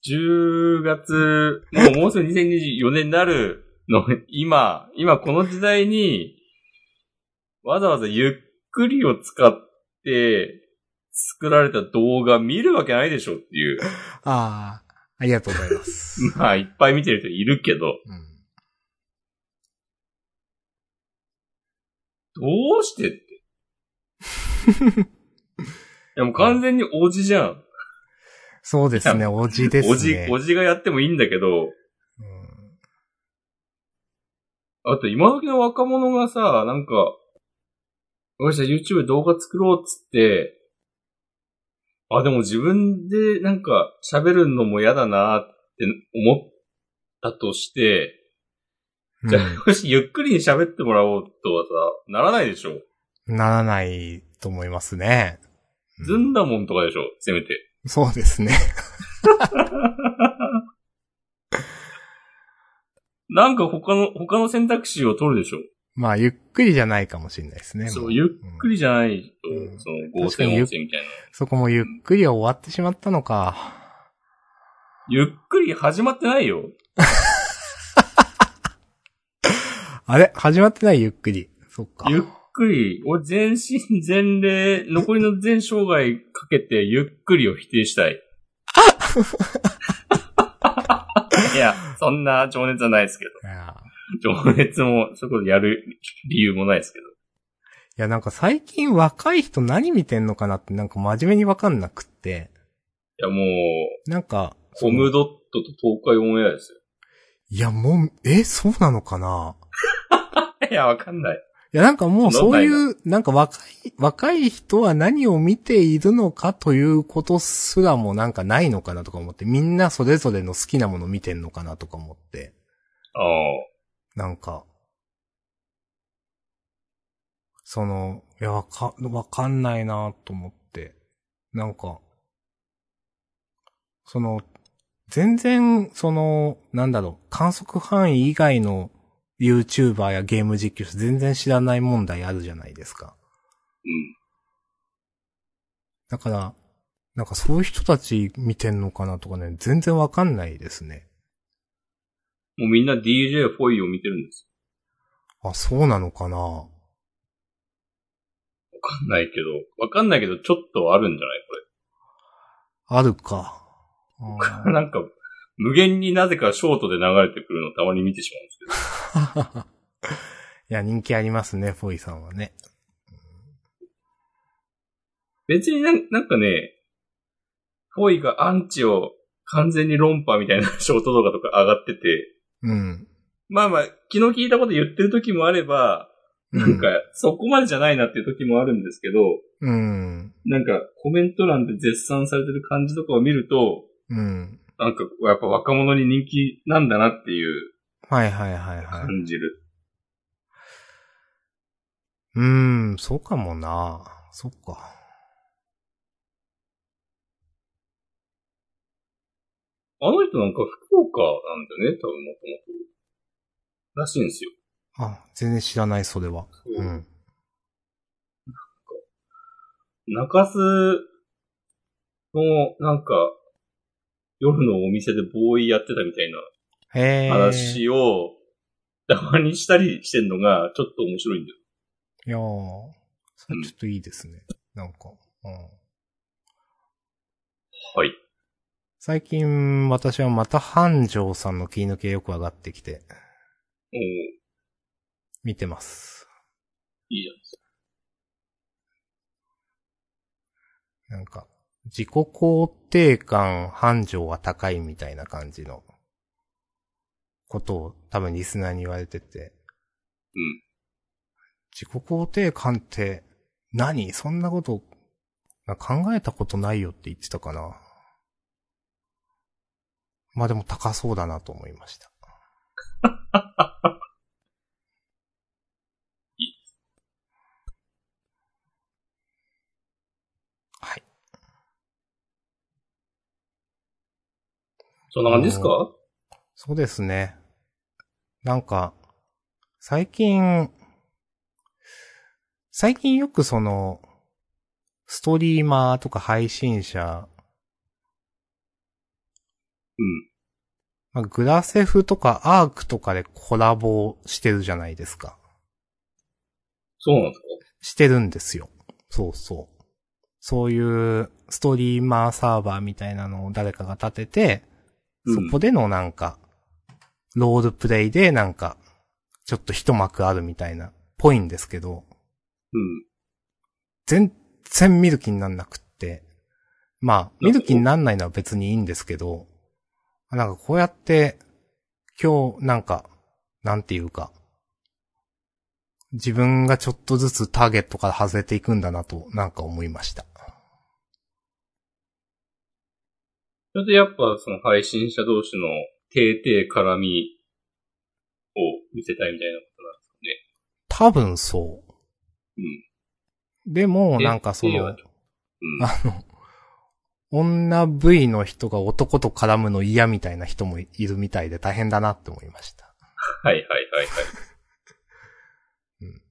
[SPEAKER 2] 10月、もうもうすぐ2024年になるの、今、今この時代に、わざわざゆっくりを使って作られた動画見るわけないでしょっていう。
[SPEAKER 1] ああ、ありがとうございます。
[SPEAKER 2] まあ、いっぱい見てる人いるけど、
[SPEAKER 1] うん。
[SPEAKER 2] どうしてって。いやもう完全におじじゃん。
[SPEAKER 1] そうですね、おじですね。
[SPEAKER 2] おじ、おじがやってもいいんだけど、
[SPEAKER 1] うん
[SPEAKER 2] あと今時の若者がさ、なんか、よし、YouTube 動画作ろうっつって、あ、でも自分でなんか喋るのも嫌だなって思ったとして、じゃあ、よし、ゆっくりに喋ってもらおうとはさ、ならないでしょ。
[SPEAKER 1] ならないと思いますね。うん
[SPEAKER 2] ずんだもんとかでしょ、せめて。
[SPEAKER 1] そうですね。
[SPEAKER 2] なんか他の、他の選択肢を取るでしょ？
[SPEAKER 1] まあ、ゆっくりじゃないかもしれないですね。
[SPEAKER 2] そう、
[SPEAKER 1] も
[SPEAKER 2] ゆっくりじゃないと、
[SPEAKER 1] うん
[SPEAKER 2] その合成音声みたいな。
[SPEAKER 1] そこもゆっくりは終わってしまったのか。
[SPEAKER 2] ゆっくり始まってないよ。
[SPEAKER 1] あれ？始まってない？ゆっくり。そっか。
[SPEAKER 2] ゆっくり、俺全身全霊、残りの全生涯かけてゆっくりを否定したい。いや、そんな情熱はないですけど。情熱も、そこでやる理由もないですけど。
[SPEAKER 1] いや、なんか最近若い人何見てんのかなってなんか真面目にわかんなくって。
[SPEAKER 2] いや、もう、
[SPEAKER 1] なんか、
[SPEAKER 2] コムドットと東海オンエアです
[SPEAKER 1] いや、もう、え、そうなのかな
[SPEAKER 2] よ。いや、わかんない。
[SPEAKER 1] いや、なんかもうそうい
[SPEAKER 2] そ
[SPEAKER 1] う、なんか若い、若い人は何を見ているのかということすらもなんかないのかなとか思って、みんなそれぞれの好きなもの見てんのかなとか思って、
[SPEAKER 2] ああ。
[SPEAKER 1] なんか、その、いや、わか、わかんないなと思って。なんか、その、全然、その、なんだろう、観測範囲以外の YouTuber やゲーム実況者全然知らない問題あるじゃないですか。
[SPEAKER 2] うん。
[SPEAKER 1] だから、なんかそういう人たち見てんのかなとかね、全然わかんないですね。
[SPEAKER 2] もうみんな DJ フォイを見てるんです
[SPEAKER 1] あ、そうなのかな？
[SPEAKER 2] わかんないけど、わかんないけど、ちょっとあるんじゃない？
[SPEAKER 1] あるか。
[SPEAKER 2] これ。なんか、無限になぜかショートで流れてくるのたまに見てしまうんですけど。
[SPEAKER 1] いや、人気ありますね、フォイさんはね。
[SPEAKER 2] 別になんなんかね、フォイがアンチを完全に論破みたいな ショート動画とか上がってて、
[SPEAKER 1] うん。
[SPEAKER 2] まあまあ、昨日聞いたこと言ってる時もあれば、なんか、そこまでじゃないなっていう時もあるんですけど、
[SPEAKER 1] うん。
[SPEAKER 2] なんか、コメント欄で絶賛されてる感じとかを見ると、
[SPEAKER 1] うん。
[SPEAKER 2] なんか、やっぱ若者に人気なんだなっていう
[SPEAKER 1] はいはいはいはい。
[SPEAKER 2] 感じる。
[SPEAKER 1] うーん、そうかもな。そっか。
[SPEAKER 2] あの人なんか福岡なんだよね、多分もともと。らしいんですよ。
[SPEAKER 1] あ、全然知らない、それは。うん。
[SPEAKER 2] 中洲の、なんか、夜のお店でボーイやってたみたい。な話を、たまにしたりしてんのが、ちょっと面白いんだよ。
[SPEAKER 1] いやー、それちょっといいですね。なんか。うん。
[SPEAKER 2] はい。
[SPEAKER 1] 最近、私はまた繁盛さんの切り抜けよく上がってきて、
[SPEAKER 2] おー
[SPEAKER 1] 見てます。
[SPEAKER 2] いいじゃないですか。
[SPEAKER 1] なんか、自己肯定感繁盛は高いみたいな感じのことを多分リスナーに言われてて、
[SPEAKER 2] うん。
[SPEAKER 1] 自己肯定感って何？そんなことな考えたことないよって言ってたかな。まあでも高そうだなと思いました。
[SPEAKER 2] そんな感じですか？
[SPEAKER 1] そうですね。なんか、最近、最近よくその、ストリーマーとか配信者、
[SPEAKER 2] うん。
[SPEAKER 1] まあ、グラセフとかアークとかでコラボしてるじゃないですか。
[SPEAKER 2] そうなんですか？
[SPEAKER 1] してるんですよ。そうそう。そういうストリーマーサーバーみたいなのを誰かが立てて、
[SPEAKER 2] うん
[SPEAKER 1] そこでのなんか、ロールプレイでなんか、ちょっと一幕あるみたいな、ぽいんですけど、
[SPEAKER 2] うん。
[SPEAKER 1] 全然見る気になんなくって。まあ、見る気になんないのは別にいいんですけど、なんかこうやって、今日なんか、なんていうか、自分がちょっとずつターゲットから外れていくんだなと、なんか思いました。
[SPEAKER 2] それでやっぱその配信者同士の定々絡みを見せたいみたいなことなんですかね。
[SPEAKER 1] 多分そう。
[SPEAKER 2] うん。
[SPEAKER 1] でも、なんかその
[SPEAKER 2] うん。
[SPEAKER 1] あの、女 V の人が男と絡むの嫌みたいな人もいるみたいで大変だなって思いました。
[SPEAKER 2] はいはいはいはい。
[SPEAKER 1] うん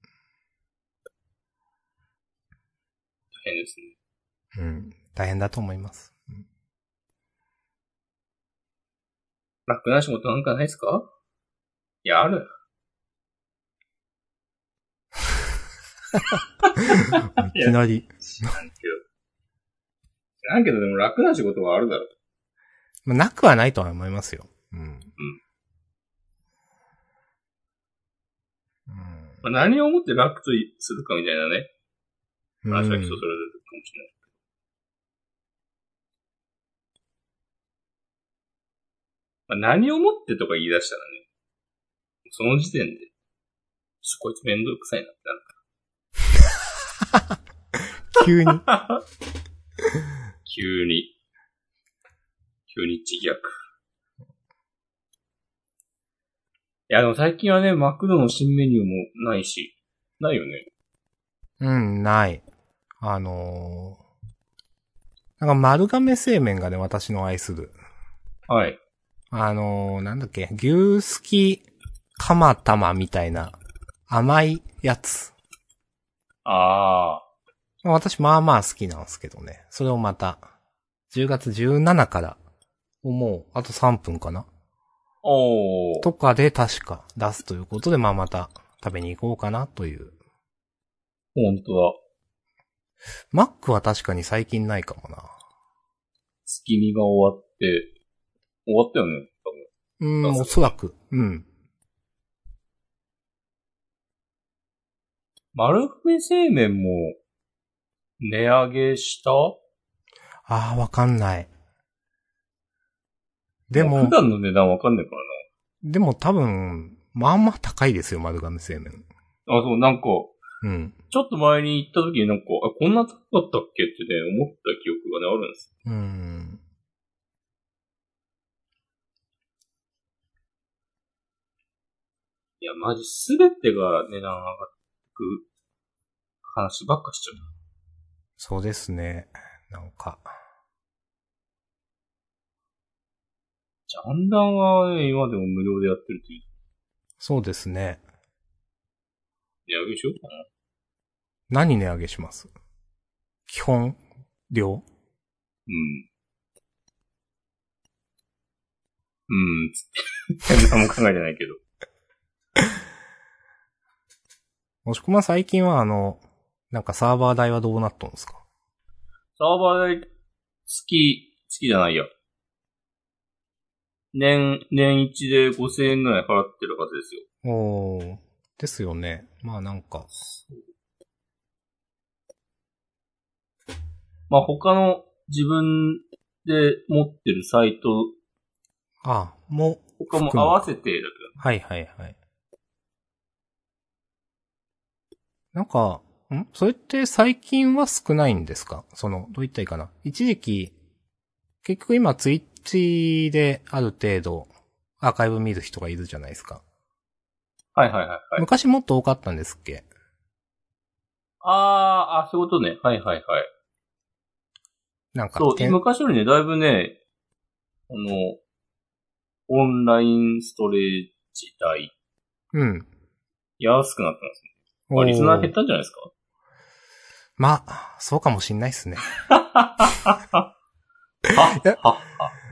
[SPEAKER 2] 大変ですね。
[SPEAKER 1] うん。大変だと思います。うん
[SPEAKER 2] 楽な仕事なんかないですか？いや、ある。
[SPEAKER 1] いきなり。
[SPEAKER 2] 知らんけど。知らんけど、でも楽な仕事はあるだろう。
[SPEAKER 1] まあなくはないとは思いますよ。うん。うん。
[SPEAKER 2] まあ、何をもって楽とするかみたいなね。
[SPEAKER 1] うん。
[SPEAKER 2] 話は人それぞれかもしれない。まあ、何をもってとか言い出したらね、その時点で、ちょこいつめんどくさいなってなる
[SPEAKER 1] 急に。
[SPEAKER 2] 急に、急に自虐。いや、でも最近はね、マクドの新メニューもないし、ないよね。
[SPEAKER 1] うん、ない。あのーなんか丸亀製麺がね、私の愛する。
[SPEAKER 2] はい。
[SPEAKER 1] あのーなんだっけ、牛すき釜玉みたいな甘いやつ。
[SPEAKER 2] ああ。
[SPEAKER 1] 私まあまあ好きなんですけどね。それをまた、10月17から、もう、あと3分かな
[SPEAKER 2] おー。
[SPEAKER 1] とかで確か出すということで、まあまた食べに行こうかなという。
[SPEAKER 2] ほんとだ。
[SPEAKER 1] マックは確かに最近ないかもな。
[SPEAKER 2] 月見が終わって、終わったよね、多分。
[SPEAKER 1] うん、おそらく。うん。
[SPEAKER 2] 丸亀製麺も、値上げした？
[SPEAKER 1] ああ、わかんない。でも
[SPEAKER 2] 普、段の値段わかんないから
[SPEAKER 1] でも多分、まあまあ高いですよ、丸亀製麺。
[SPEAKER 2] な。あ、そう、なんか、
[SPEAKER 1] うん。
[SPEAKER 2] ちょっと前に行った時になんか、あ、こんな高かったっけってね、思った記憶がね、あるんですよ。
[SPEAKER 1] うん。
[SPEAKER 2] いや、マジすべてが値段上がってく話ばっかしちゃう。
[SPEAKER 1] そうですね。なんか。
[SPEAKER 2] ジャンダンはね、今でも無料でやってるっていう。
[SPEAKER 1] そうですね。
[SPEAKER 2] 値上げしようかな。
[SPEAKER 1] 何値上げします？基本量？
[SPEAKER 2] うん。うん、つって。何も考えてないけど。
[SPEAKER 1] もしくま最近はあの、なんかサーバー代はどうなったんですか？
[SPEAKER 2] サーバー代、月、月じゃないや。年、年一で5000円ぐらい払ってるはずですよ。
[SPEAKER 1] おー。ですよね。まあなんか。
[SPEAKER 2] まあ他の自分で持ってるサイト、
[SPEAKER 1] あもう、
[SPEAKER 2] 他も合わせてだけど。
[SPEAKER 1] はいはいはい。なんか、ん？それって最近は少ないんですか？その、どう言ったらいいかな？一時期、結局今ツイッチである程度アーカイブ見る人がいるじゃないですか。
[SPEAKER 2] はいはいはいはい。
[SPEAKER 1] 昔もっと多かったんですっけ？
[SPEAKER 2] あー、あ、そういうことね。はいはいはい。
[SPEAKER 1] なんか、
[SPEAKER 2] そう、昔よりね、だいぶね、あの、オンラインストレージ代、
[SPEAKER 1] うん。
[SPEAKER 2] 安くなったんですね。まあ、リスナー減ったんじゃないですか？
[SPEAKER 1] まあ、そうかもしんないっすね。
[SPEAKER 2] は
[SPEAKER 1] や
[SPEAKER 2] は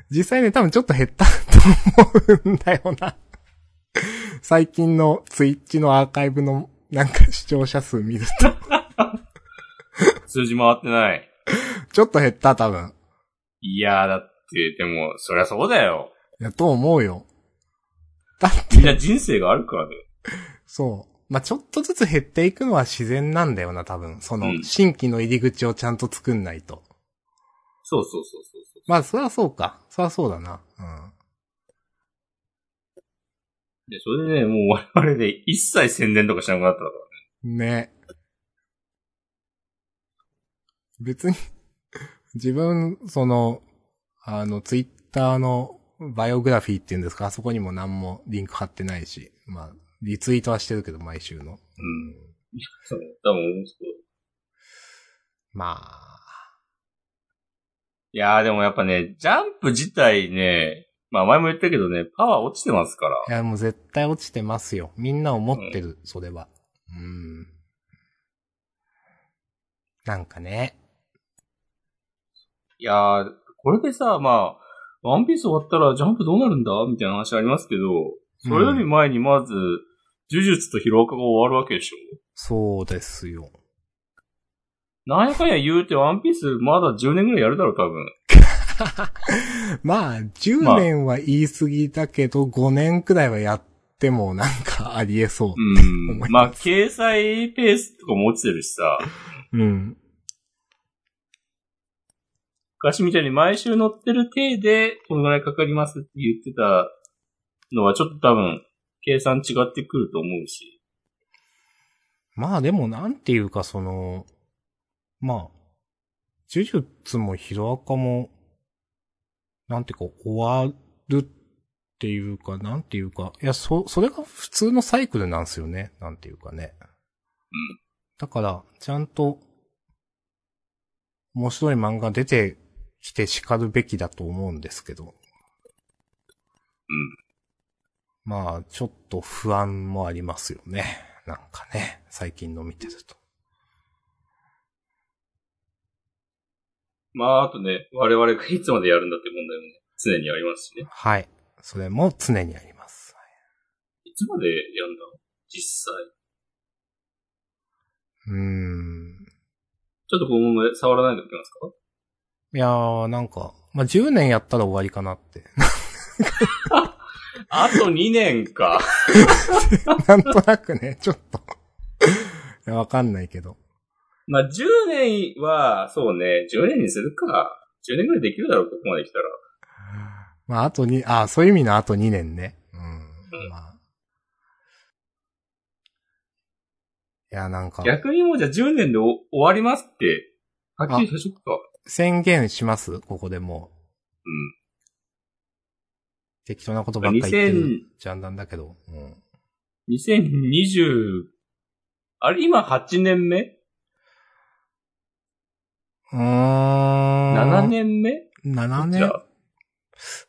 [SPEAKER 1] 実際ね、多分ちょっと減ったと思うんだよな。最近のツイッチのアーカイブのなんか視聴者数見ると、
[SPEAKER 2] 数字回ってない。
[SPEAKER 1] ちょっと減った多分。
[SPEAKER 2] いやー、だって、でも、そりゃそうだよ。
[SPEAKER 1] いや、と思うよ。だ
[SPEAKER 2] みんな人生があるからね。
[SPEAKER 1] そう。まあ、ちょっとずつ減っていくのは自然なんだよな、多分。その、
[SPEAKER 2] うん
[SPEAKER 1] 新規の入り口をちゃんと作んないと。
[SPEAKER 2] そうそうそうそうそう。
[SPEAKER 1] まあ、そりゃそうか。そりゃそうだな。うん。
[SPEAKER 2] で、それでね、もう我々で一切宣伝とかしなくなったからね。
[SPEAKER 1] ね。別に、自分、その、あの、ツイッターのバイオグラフィーっていうんですか、あそこにも何もリンク貼ってないし、まあ、リツイートはしてるけど、毎週の。
[SPEAKER 2] うん。そう、多分面白い。
[SPEAKER 1] まあ、
[SPEAKER 2] いやーでもやっぱね、ジャンプ自体ね、まあ前も言ったけどね、パワー落ちてますから。
[SPEAKER 1] いや、もう絶対落ちてますよ。みんな思ってる、それは。うん。なんかね。
[SPEAKER 2] いやー、これでさ、まあ、ワンピース終わったらジャンプどうなるんだ？みたいな話ありますけど、それより前にまず、呪術とヒロアカが終わるわけでしょ？
[SPEAKER 1] そうですよ。
[SPEAKER 2] なんやかんや言うてワンピースまだ10年ぐらいやるだろ、多分。
[SPEAKER 1] まあ、10年は言い過ぎだけど、5年くらいはやってもなんかありえそう。
[SPEAKER 2] うん。まあ、
[SPEAKER 1] ます
[SPEAKER 2] 掲載ペースとかも落ちてるしさ、
[SPEAKER 1] うん。
[SPEAKER 2] 昔みたいに毎週乗ってる体で、このぐらいかかりますって言ってたのはちょっと多分、計算違ってくると思うし。
[SPEAKER 1] まあでもなんていうかその、まあ、呪術もヒロアカも、なんていうか終わるっていうか、なんていうか、いや、そ、それが普通のサイクルなんですよね。なんていうかね。だから、ちゃんと、面白い漫画出てきて叱るべきだと思うんですけど。
[SPEAKER 2] うん。
[SPEAKER 1] まあ、ちょっと不安もありますよね。なんかね、最近の見てると。
[SPEAKER 2] まあ、あとね、我々がいつまでやるんだって問題もね、常にありますしね。
[SPEAKER 1] はい。それも常にあります。
[SPEAKER 2] いつまでやんだ？実際。
[SPEAKER 1] うーん。
[SPEAKER 2] ちょっとこの問題触らないといけますか？
[SPEAKER 1] いやー、なんか、まあ、10年やったら終わりかなって。
[SPEAKER 2] あと2年か。
[SPEAKER 1] なんとなくね、ちょっと。いや、わかんないけど。
[SPEAKER 2] まあ、10年は、そうね、10年にするか。10年ぐらいできるだろう、ここまで来たら。
[SPEAKER 1] まあ、あとに、あそういう意味のあと2年ね。うん。
[SPEAKER 2] うん
[SPEAKER 1] まあ。いや、なんか、
[SPEAKER 2] 逆にもうじゃあ10年でお終わりますって、はっきりさしとくか。
[SPEAKER 1] 宣言します？ここでもう。
[SPEAKER 2] うん。
[SPEAKER 1] 適当なことばっかり言って
[SPEAKER 2] 2000
[SPEAKER 1] るジャンダンだけど。うん。
[SPEAKER 2] 2020、あれ今8年目？
[SPEAKER 1] うーん。
[SPEAKER 2] ?7 年目
[SPEAKER 1] ?7
[SPEAKER 2] じゃ
[SPEAKER 1] 年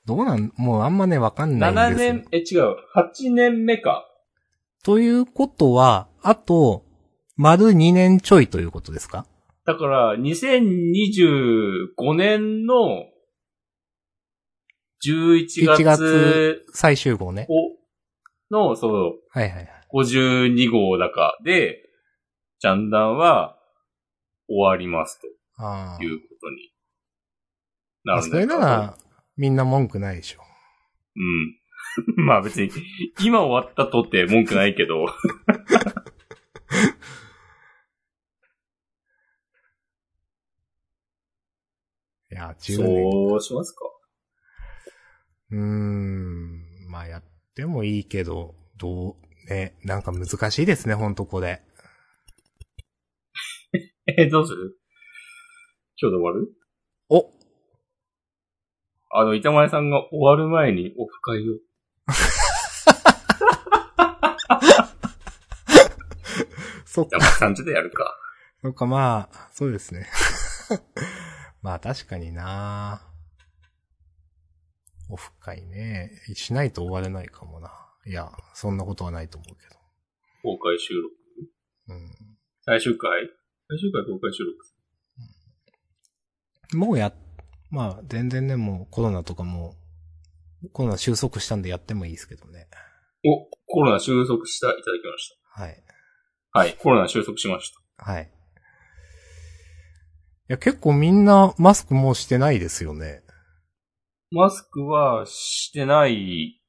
[SPEAKER 1] どうなんもうあんまね、わかん
[SPEAKER 2] あ
[SPEAKER 1] ないんですよ。
[SPEAKER 2] 7年、え、違う。8年目か。
[SPEAKER 1] ということは、あと、丸2年ちょいということですか？
[SPEAKER 2] だから、2025年の11
[SPEAKER 1] 1
[SPEAKER 2] 月
[SPEAKER 1] 月最終号ね。
[SPEAKER 2] をの、そう、
[SPEAKER 1] はいはいはい。
[SPEAKER 2] 52号だかで、ジャンダンは終わります
[SPEAKER 1] あ
[SPEAKER 2] ということに
[SPEAKER 1] あ。
[SPEAKER 2] なるんだ
[SPEAKER 1] それなら、みんな文句ないでしょ。
[SPEAKER 2] うん。まあ別に、今終わったとって文句ないけど、
[SPEAKER 1] いや、10年。
[SPEAKER 2] そうしますか。
[SPEAKER 1] うーん。まあやってもいいけど、どう、ね、なんか難しいですね、ほんとこれ。
[SPEAKER 2] え、どうする？今日で終わる？
[SPEAKER 1] お
[SPEAKER 2] あの、板前さんが終わる前にオフ会を。
[SPEAKER 1] そっか、
[SPEAKER 2] 感じでやるか。
[SPEAKER 1] そっか、まあ、そうですね。まあ確かになオフ会ね。しないと終われないかもな。いや、そんなことはないと思うけ
[SPEAKER 2] 公開収録？
[SPEAKER 1] ど。うん。
[SPEAKER 2] 最終回？最終回公開収録？
[SPEAKER 1] もうや、まあ、全然ね、もうコロナとかも、コロナ収束したんでやってもいいですけどね。
[SPEAKER 2] お、コロナ収束した、いただきまし
[SPEAKER 1] はい。
[SPEAKER 2] た。はい、コロナ収束しました。
[SPEAKER 1] はい。いや、結構みんなマスクもうしてないですよね。
[SPEAKER 2] マスクはしてない、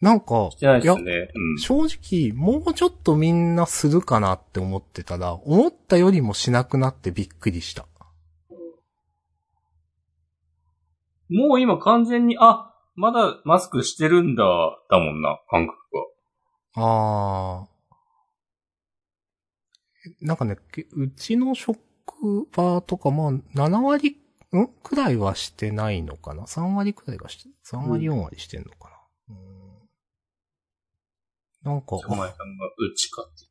[SPEAKER 1] なんか、
[SPEAKER 2] してないで
[SPEAKER 1] や
[SPEAKER 2] すね。うん。
[SPEAKER 1] 正直、もうちょっとみんなするかなって思ってたら、思ったよりもしなくなってびっくりした。
[SPEAKER 2] もう今完全に、あ、まだマスクしてるんだ、だもんな、感覚が。
[SPEAKER 1] あー。なんかね、けうちの職場とかまあ、7割、ん？くらいはしてないのかな ?3 割くらいがして、3割4割してんのかな、うん、なんか、
[SPEAKER 2] お前さんがうちかって。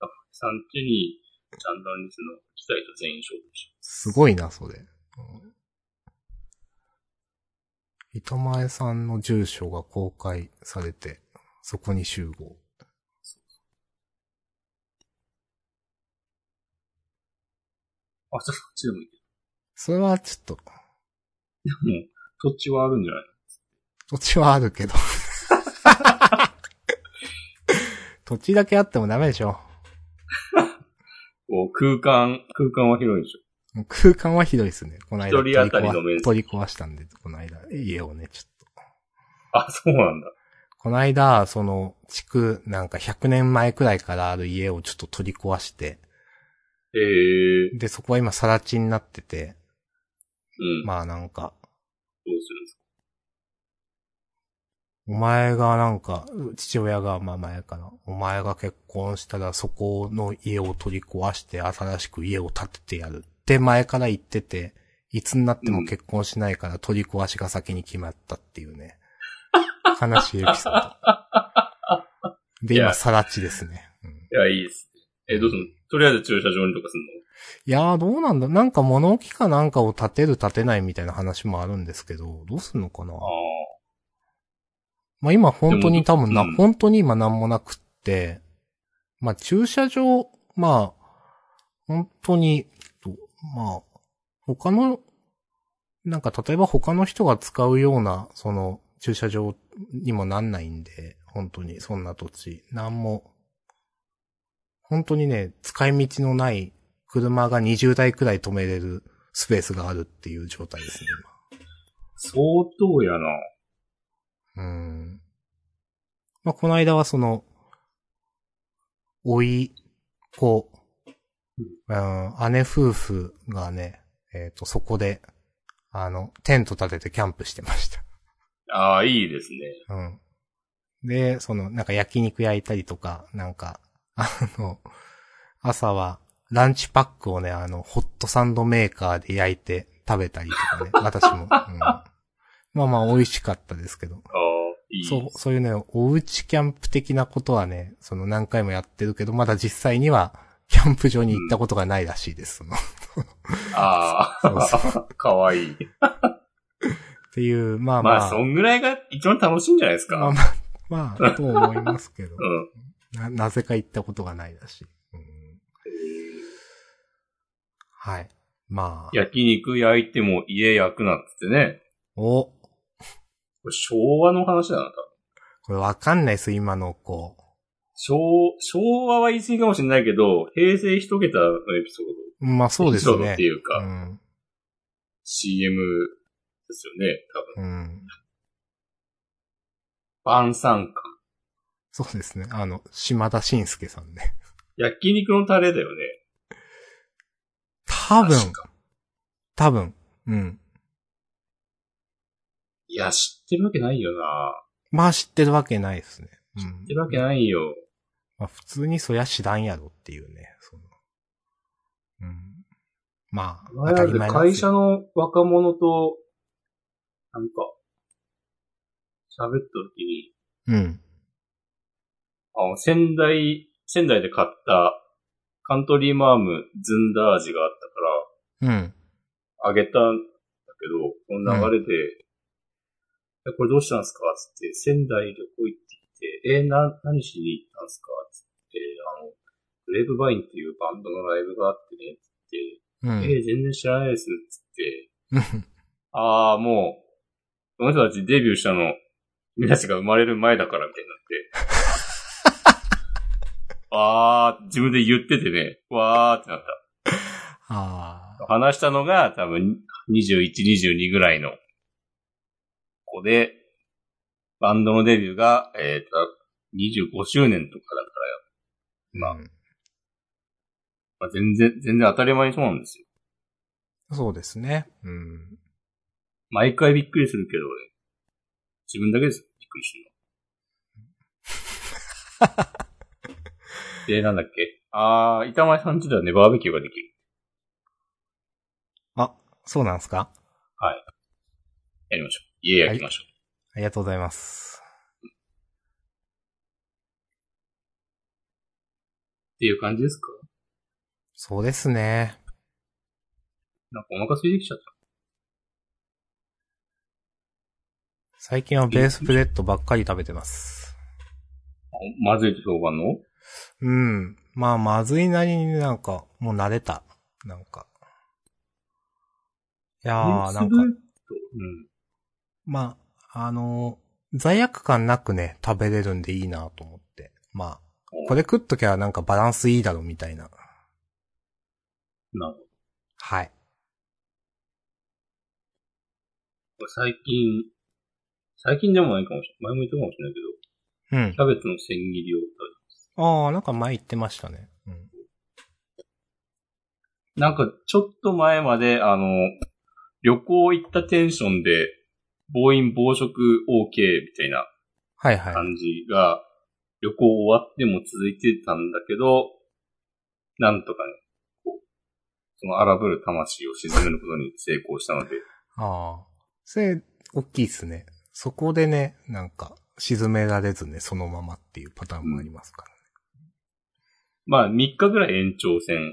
[SPEAKER 2] あ、さんちに、ジャンダンリスの機体と全員勝負し
[SPEAKER 1] すごいな、それ。うん板前さんの住所が公開されて、そこに集合。
[SPEAKER 2] あ、ちょっとそっちでもいいけ
[SPEAKER 1] それはちょっと、
[SPEAKER 2] ど。もう、土地はあるんじゃない？
[SPEAKER 1] 土地はあるけど。土地だけあってもダメでしょ。
[SPEAKER 2] こう、空間、空間は広いでしょ。
[SPEAKER 1] もう空間はひどいですね。この間
[SPEAKER 2] 一人当たりの面積
[SPEAKER 1] 取り壊したんで、この間、家をね、ちょっと。
[SPEAKER 2] あ、そうなんだ。
[SPEAKER 1] この間、その、築、なんか100年前くらいからある家をちょっと取り壊して、
[SPEAKER 2] へえー、
[SPEAKER 1] で、そこは今、更地になってて、
[SPEAKER 2] うん。
[SPEAKER 1] まあなんか、
[SPEAKER 2] どうするんですか？
[SPEAKER 1] お前がなんか、父親が、まあ前かな。お前が結婚したらそこの家を取り壊して新しく家を建ててやるって前から言ってて、いつになっても結婚しないから取り壊しが先に決まったっていうね。悲しいエピソード。で、今、さら地ですね。
[SPEAKER 2] や、いいですね。え、どうすんの？とりあえず駐車場にとかすんの？
[SPEAKER 1] いやー、どうなんだ？なんか物置かなんかを建てる建てないみたいな話もあるんですけど、どうすんのかな？
[SPEAKER 2] ああ。
[SPEAKER 1] まあ今本当に多分な、
[SPEAKER 2] うん。
[SPEAKER 1] 本当に今なんもなくって、まあ駐車場、まあ、本当に、とまあ、他の、なんか例えば他の人が使うような、その、駐車場にもなんないんで、本当にそんな土地、なんも、本当にね、使い道のない車が20台くらい止めれるスペースがあるっていう状態ですね、
[SPEAKER 2] 相当やな。
[SPEAKER 1] 今。うん。まあ、この間はその、おい、子、うん、姉夫婦がね、えっ、と、そこで、あの、テント立ててキャンプしてました。
[SPEAKER 2] ああ、いいですね。
[SPEAKER 1] うん。で、その、なんか焼肉焼いたりとか、なんか、あの、朝は、ランチパックをね、あの、ホットサンドメーカーで焼いて食べたりとかね、私も。うん、まあまあ、美味しかったですけど。そう、そういうね、おうちキャンプ的なことはね、その何回もやってるけど、まだ実際には、キャンプ場に行ったことがないらしいです。その
[SPEAKER 2] あ
[SPEAKER 1] そう
[SPEAKER 2] あ、かわいい。
[SPEAKER 1] っていう、まあまあ。
[SPEAKER 2] まあ、そんぐらいが一番楽しいんじゃないですか。
[SPEAKER 1] まあまあ、まあ、と思いますけど。
[SPEAKER 2] うん。
[SPEAKER 1] な、なぜか行ったことがないらしい。うん、はい。まあ。
[SPEAKER 2] 焼肉焼いても家焼くなってね。
[SPEAKER 1] お、
[SPEAKER 2] これ昭和の話だな、多分。
[SPEAKER 1] これわかんないです、今の子。
[SPEAKER 2] 昭、昭和は言い過ぎかもしれないけど、平成一桁のエピソード。
[SPEAKER 1] まあそうです
[SPEAKER 2] エピソードっ
[SPEAKER 1] ね
[SPEAKER 2] て。いうか、
[SPEAKER 1] うん。
[SPEAKER 2] CM ですよね、多分。
[SPEAKER 1] うん。
[SPEAKER 2] 晩餐館。
[SPEAKER 1] そうですね。あの、島田紳介さんね。
[SPEAKER 2] 焼肉のタレだよね。
[SPEAKER 1] 多分多分、うん。
[SPEAKER 2] いや、知ってるわけないよな。
[SPEAKER 1] まあ知ってるわけないですね。うん
[SPEAKER 2] 知ってるわけないよ。
[SPEAKER 1] まあ普通にそりゃ知らんやろっていうね。そのうん。まあ、当たり
[SPEAKER 2] 前。会社の若者と、なんか、喋った時に、
[SPEAKER 1] うん。
[SPEAKER 2] あの、仙台、仙台で買ったカントリーマームずんだ味があったから、
[SPEAKER 1] うん。
[SPEAKER 2] あげたんだけど、この流れで、えこれどうしたんですか？つって、仙台旅行行ってきて、えーな、何しに行ったんですか？つって、あの、グレープバインっていうバンドのライブがあってね、つって、
[SPEAKER 1] うん。
[SPEAKER 2] えー全然知らないです、つって、
[SPEAKER 1] うん
[SPEAKER 2] あー、もう、この人たちデビューしたの、君たちが生まれる前だから、みたいになって。あー、自分で言っててね、わーってなった。
[SPEAKER 1] ああ。
[SPEAKER 2] 話したのが多分21、22ぐらいの子で、バンドのデビューが、えっ、と、25周年とかだからよ。まあ
[SPEAKER 1] うん
[SPEAKER 2] まあ、全然、全然当たり前にそうなんですよ。
[SPEAKER 1] そうですね。うん。
[SPEAKER 2] 毎回びっくりするけど、ね、自分だけですよ、びっくりしてるの。で、なんだっけ？あー、板前さんちではね、バーベキューができる。
[SPEAKER 1] あ、そうなんですか？
[SPEAKER 2] やりましょう。家焼きましょう。
[SPEAKER 1] ありがとうございます。
[SPEAKER 2] っていう感じですか？
[SPEAKER 1] そうですね。
[SPEAKER 2] なんかお腹空いてきちゃった。
[SPEAKER 1] 最近はベースブレッドばっかり食べてます。
[SPEAKER 2] あまずいと評判の？
[SPEAKER 1] うん。まあ、まずいなりになんか、もう慣れた。なんか。いやー、なんか、
[SPEAKER 2] うん。
[SPEAKER 1] まあ、あのー罪悪感なくね、食べれるんでいいなと思って。まあ、これ食っときゃなんかバランスいいだろみたいな。
[SPEAKER 2] なるほど。
[SPEAKER 1] はい。
[SPEAKER 2] 最近、最近でもないかもしれない。前も言ったかもしれないけど、
[SPEAKER 1] うん
[SPEAKER 2] キ。ャベツの千切りを食
[SPEAKER 1] ああ、なんか前言ってましたね。うん。
[SPEAKER 2] べなんか、ちょっと前まで、あの、旅行行ったテンションで、暴飲暴食 OK みたいな
[SPEAKER 1] はいはい。
[SPEAKER 2] 感じが、旅行終わっても続いてたんだけど、なんとかね、こう、その荒ぶる魂を沈めることに成功したので、
[SPEAKER 1] ああ。それ、大きいっすね。そこでね、なんか、沈められずね、そのままっていうパターンもありますからね。
[SPEAKER 2] まあ3日ぐらい延長戦。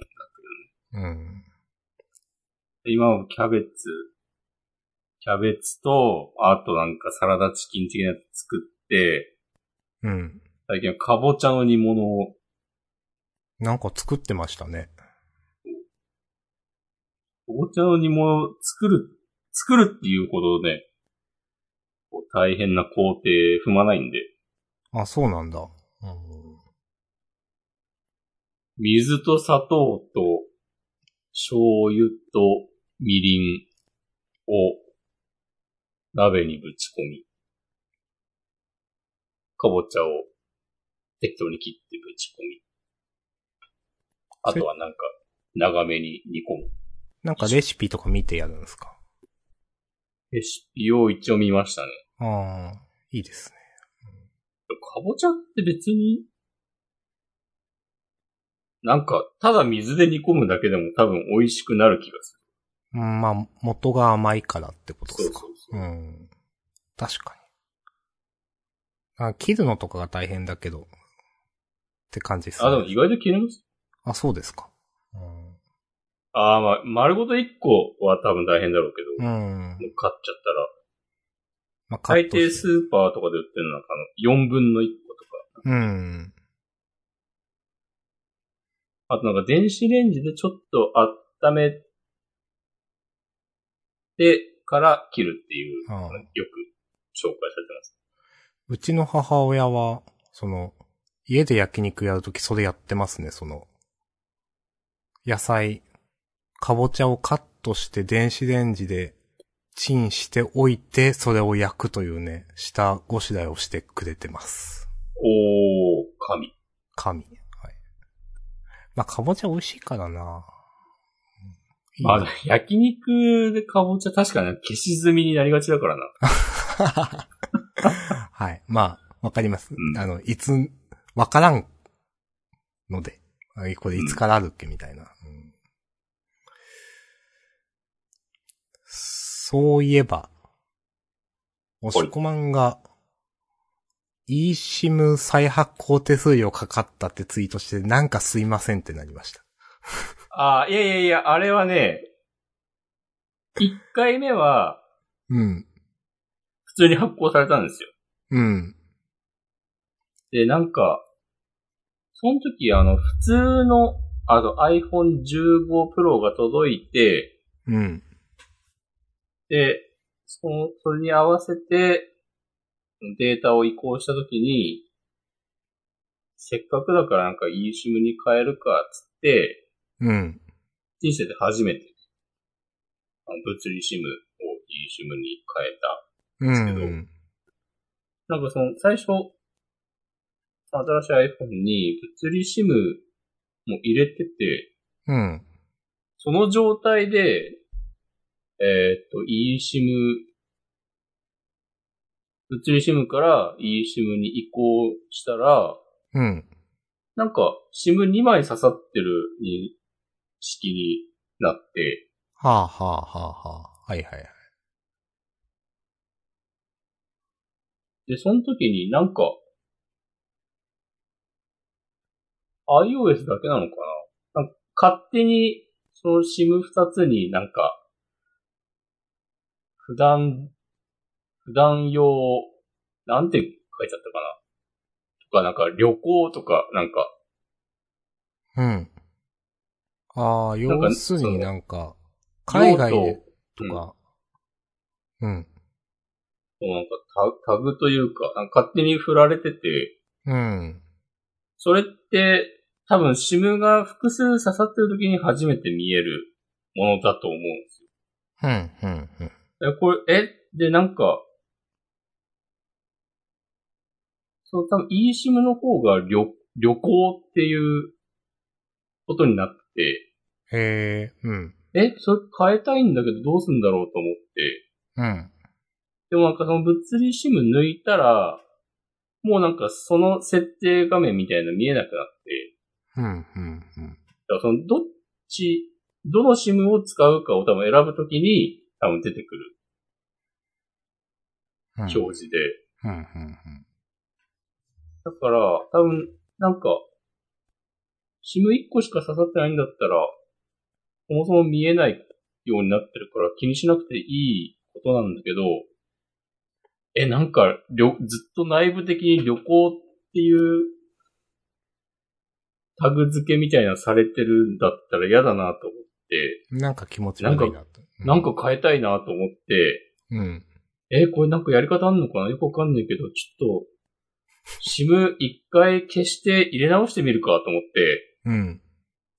[SPEAKER 1] うん。
[SPEAKER 2] 今はキャベツ、キャベツと、あとなんかサラダチキン的なやつ作って、
[SPEAKER 1] うん。
[SPEAKER 2] 最近はかぼちゃの煮物を、
[SPEAKER 1] なんか作ってましたね。
[SPEAKER 2] かぼちゃの煮物を作る、作るっていうほどね、大変な工程踏まないんで、
[SPEAKER 1] あ、そうなんだ。うん。
[SPEAKER 2] 水と砂糖と醤油とみりんを鍋にぶち込み、かぼちゃを適当に切ってぶち込み、あとはなんか長めに煮込む。
[SPEAKER 1] なんかレシピとか見てやるんですか？
[SPEAKER 2] レシピを一応見ましたね。
[SPEAKER 1] ああ、いいですね。
[SPEAKER 2] かぼちゃって別に、なんか、ただ水で煮込むだけでも多分美味しくなる気がす
[SPEAKER 1] うん、まあ、元が甘いからってこと
[SPEAKER 2] る。
[SPEAKER 1] ですか。
[SPEAKER 2] そうそうそう。
[SPEAKER 1] ん。確かに。あ、切るのとかが大変だけど、って感じですね。
[SPEAKER 2] あ、でも意外と切れます？
[SPEAKER 1] あ、そうですか。うん。
[SPEAKER 2] ああ、まあ、丸ごと1個は多分大変だろうけど、
[SPEAKER 1] うん。
[SPEAKER 2] もう買っちゃったら、
[SPEAKER 1] まあ、
[SPEAKER 2] 大抵スーパーとかで売ってるのは、あの、4分の1個とか。
[SPEAKER 1] うん。
[SPEAKER 2] あとなんか電子レンジでちょっと温めてから切るっていう、
[SPEAKER 1] ああ
[SPEAKER 2] よく紹介されてます。
[SPEAKER 1] うちの母親は、その、家で焼肉やるときそれやってますね、その、野菜、かぼちゃをカットして電子レンジでチンしておいて、それを焼くというね、下ごしらえをしてくれてます。
[SPEAKER 2] おー、神。
[SPEAKER 1] 神。はい。まあ、かぼちゃ美味しいからな
[SPEAKER 2] まあ、焼肉でかぼちゃ確かに消し済みになりがちだからな。
[SPEAKER 1] はい。まあ、わかります。
[SPEAKER 2] うん
[SPEAKER 1] あの、いつ、わからんので、あこれいつからあるっけみたいな。うんそういえば、おしこまんが、eSIM 再発行手数料かかったってツイートして、なんかすいませんってなりました。
[SPEAKER 2] ああ、いやいやいや、あれはね、1回目は
[SPEAKER 1] うん。
[SPEAKER 2] 普通に発行されたんですよ。
[SPEAKER 1] うん。
[SPEAKER 2] で、なんか、その時あの、普通の、あの iPhone 15 Pro が届いて、
[SPEAKER 1] うん。
[SPEAKER 2] で、その、それに合わせて、データを移行したときに、せっかくだからなんか eSIM に変えるかっつって、
[SPEAKER 1] うん。
[SPEAKER 2] 人生で初めて、あの物理 SIM を eSIM に変えた。
[SPEAKER 1] う
[SPEAKER 2] ですけど
[SPEAKER 1] ん。
[SPEAKER 2] なんかその、最初、新しい iPhone に物理 SIM も入れてて、
[SPEAKER 1] うん。
[SPEAKER 2] その状態で、えーっと、eSIM、物理 SIM から eSIM に移行したら、
[SPEAKER 1] うん。
[SPEAKER 2] なんか SIM2 枚刺さってるに式になって、
[SPEAKER 1] はあはあはあはあ。はいはいはい。
[SPEAKER 2] で、その時になんか、iOS だけなのかな？なんか勝手に、その SIM2 つになんか、普段、普段用、なんて書いてあったかな？とか、なんか旅行とか、なんか、
[SPEAKER 1] うん。ああ、要するになんか、海外でと
[SPEAKER 2] うん
[SPEAKER 1] か、うん。
[SPEAKER 2] なんかタタグというか、か勝手に振られてて、
[SPEAKER 1] うん。
[SPEAKER 2] それって、多分 SIM が複数刺さってる時に初めて見えるものだと思うんですよ。
[SPEAKER 1] うん、うん、うん。
[SPEAKER 2] え、これ、え、で、なんか、そう、多分 eSIM の方が旅、旅行っていうことになって
[SPEAKER 1] へえ、うん。
[SPEAKER 2] て、え、それ変えたいんだけどどうすんだろうと思って、
[SPEAKER 1] うん。
[SPEAKER 2] でもなんかその物理 SIM 抜いたら、もうなんかその設定画面みたいなの見えなくなって、
[SPEAKER 1] うん、うん、うん。
[SPEAKER 2] だからそのどっち、どの SIM を使うかを多分選ぶときに多分出てくる
[SPEAKER 1] うん。
[SPEAKER 2] 表示で、
[SPEAKER 1] うん、うん、
[SPEAKER 2] だから多分なんか SIM1 個しか刺さってないんだったら、そもそも見えないようになってるから気にしなくていいことなんだけど、え、なんか、りょずっと内部的に旅行っていうタグ付けみたいなのされてるんだったら嫌だなと思って、
[SPEAKER 1] なんか気持ち悪いなと。
[SPEAKER 2] なんか変えたいなと思って、
[SPEAKER 1] うん。
[SPEAKER 2] え、これなんかやり方あんのかな？よくわかんないけど、ちょっと、SIM 一回消して入れ直してみるかと思って、
[SPEAKER 1] うん。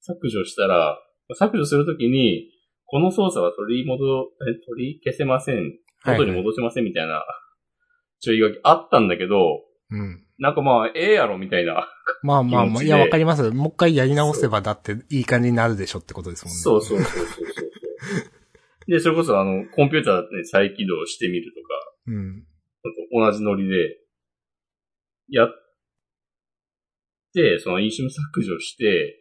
[SPEAKER 2] 削除したら、削除するときに、この操作は取り戻、え、取り消せません。元に戻せませんみたいな注意書きあったんだけど、
[SPEAKER 1] うん。
[SPEAKER 2] なんかまあ、ええやろみたいな。
[SPEAKER 1] まあまあまあ、いや、わかります。もう一回やり直せばだっていい感じになるでしょってことですもんね。
[SPEAKER 2] そうそうそうそうそう。で、それこそあの、コンピューターで再起動してみるとか、
[SPEAKER 1] うん。
[SPEAKER 2] 同じノリで、やって、その eSIM 削除して、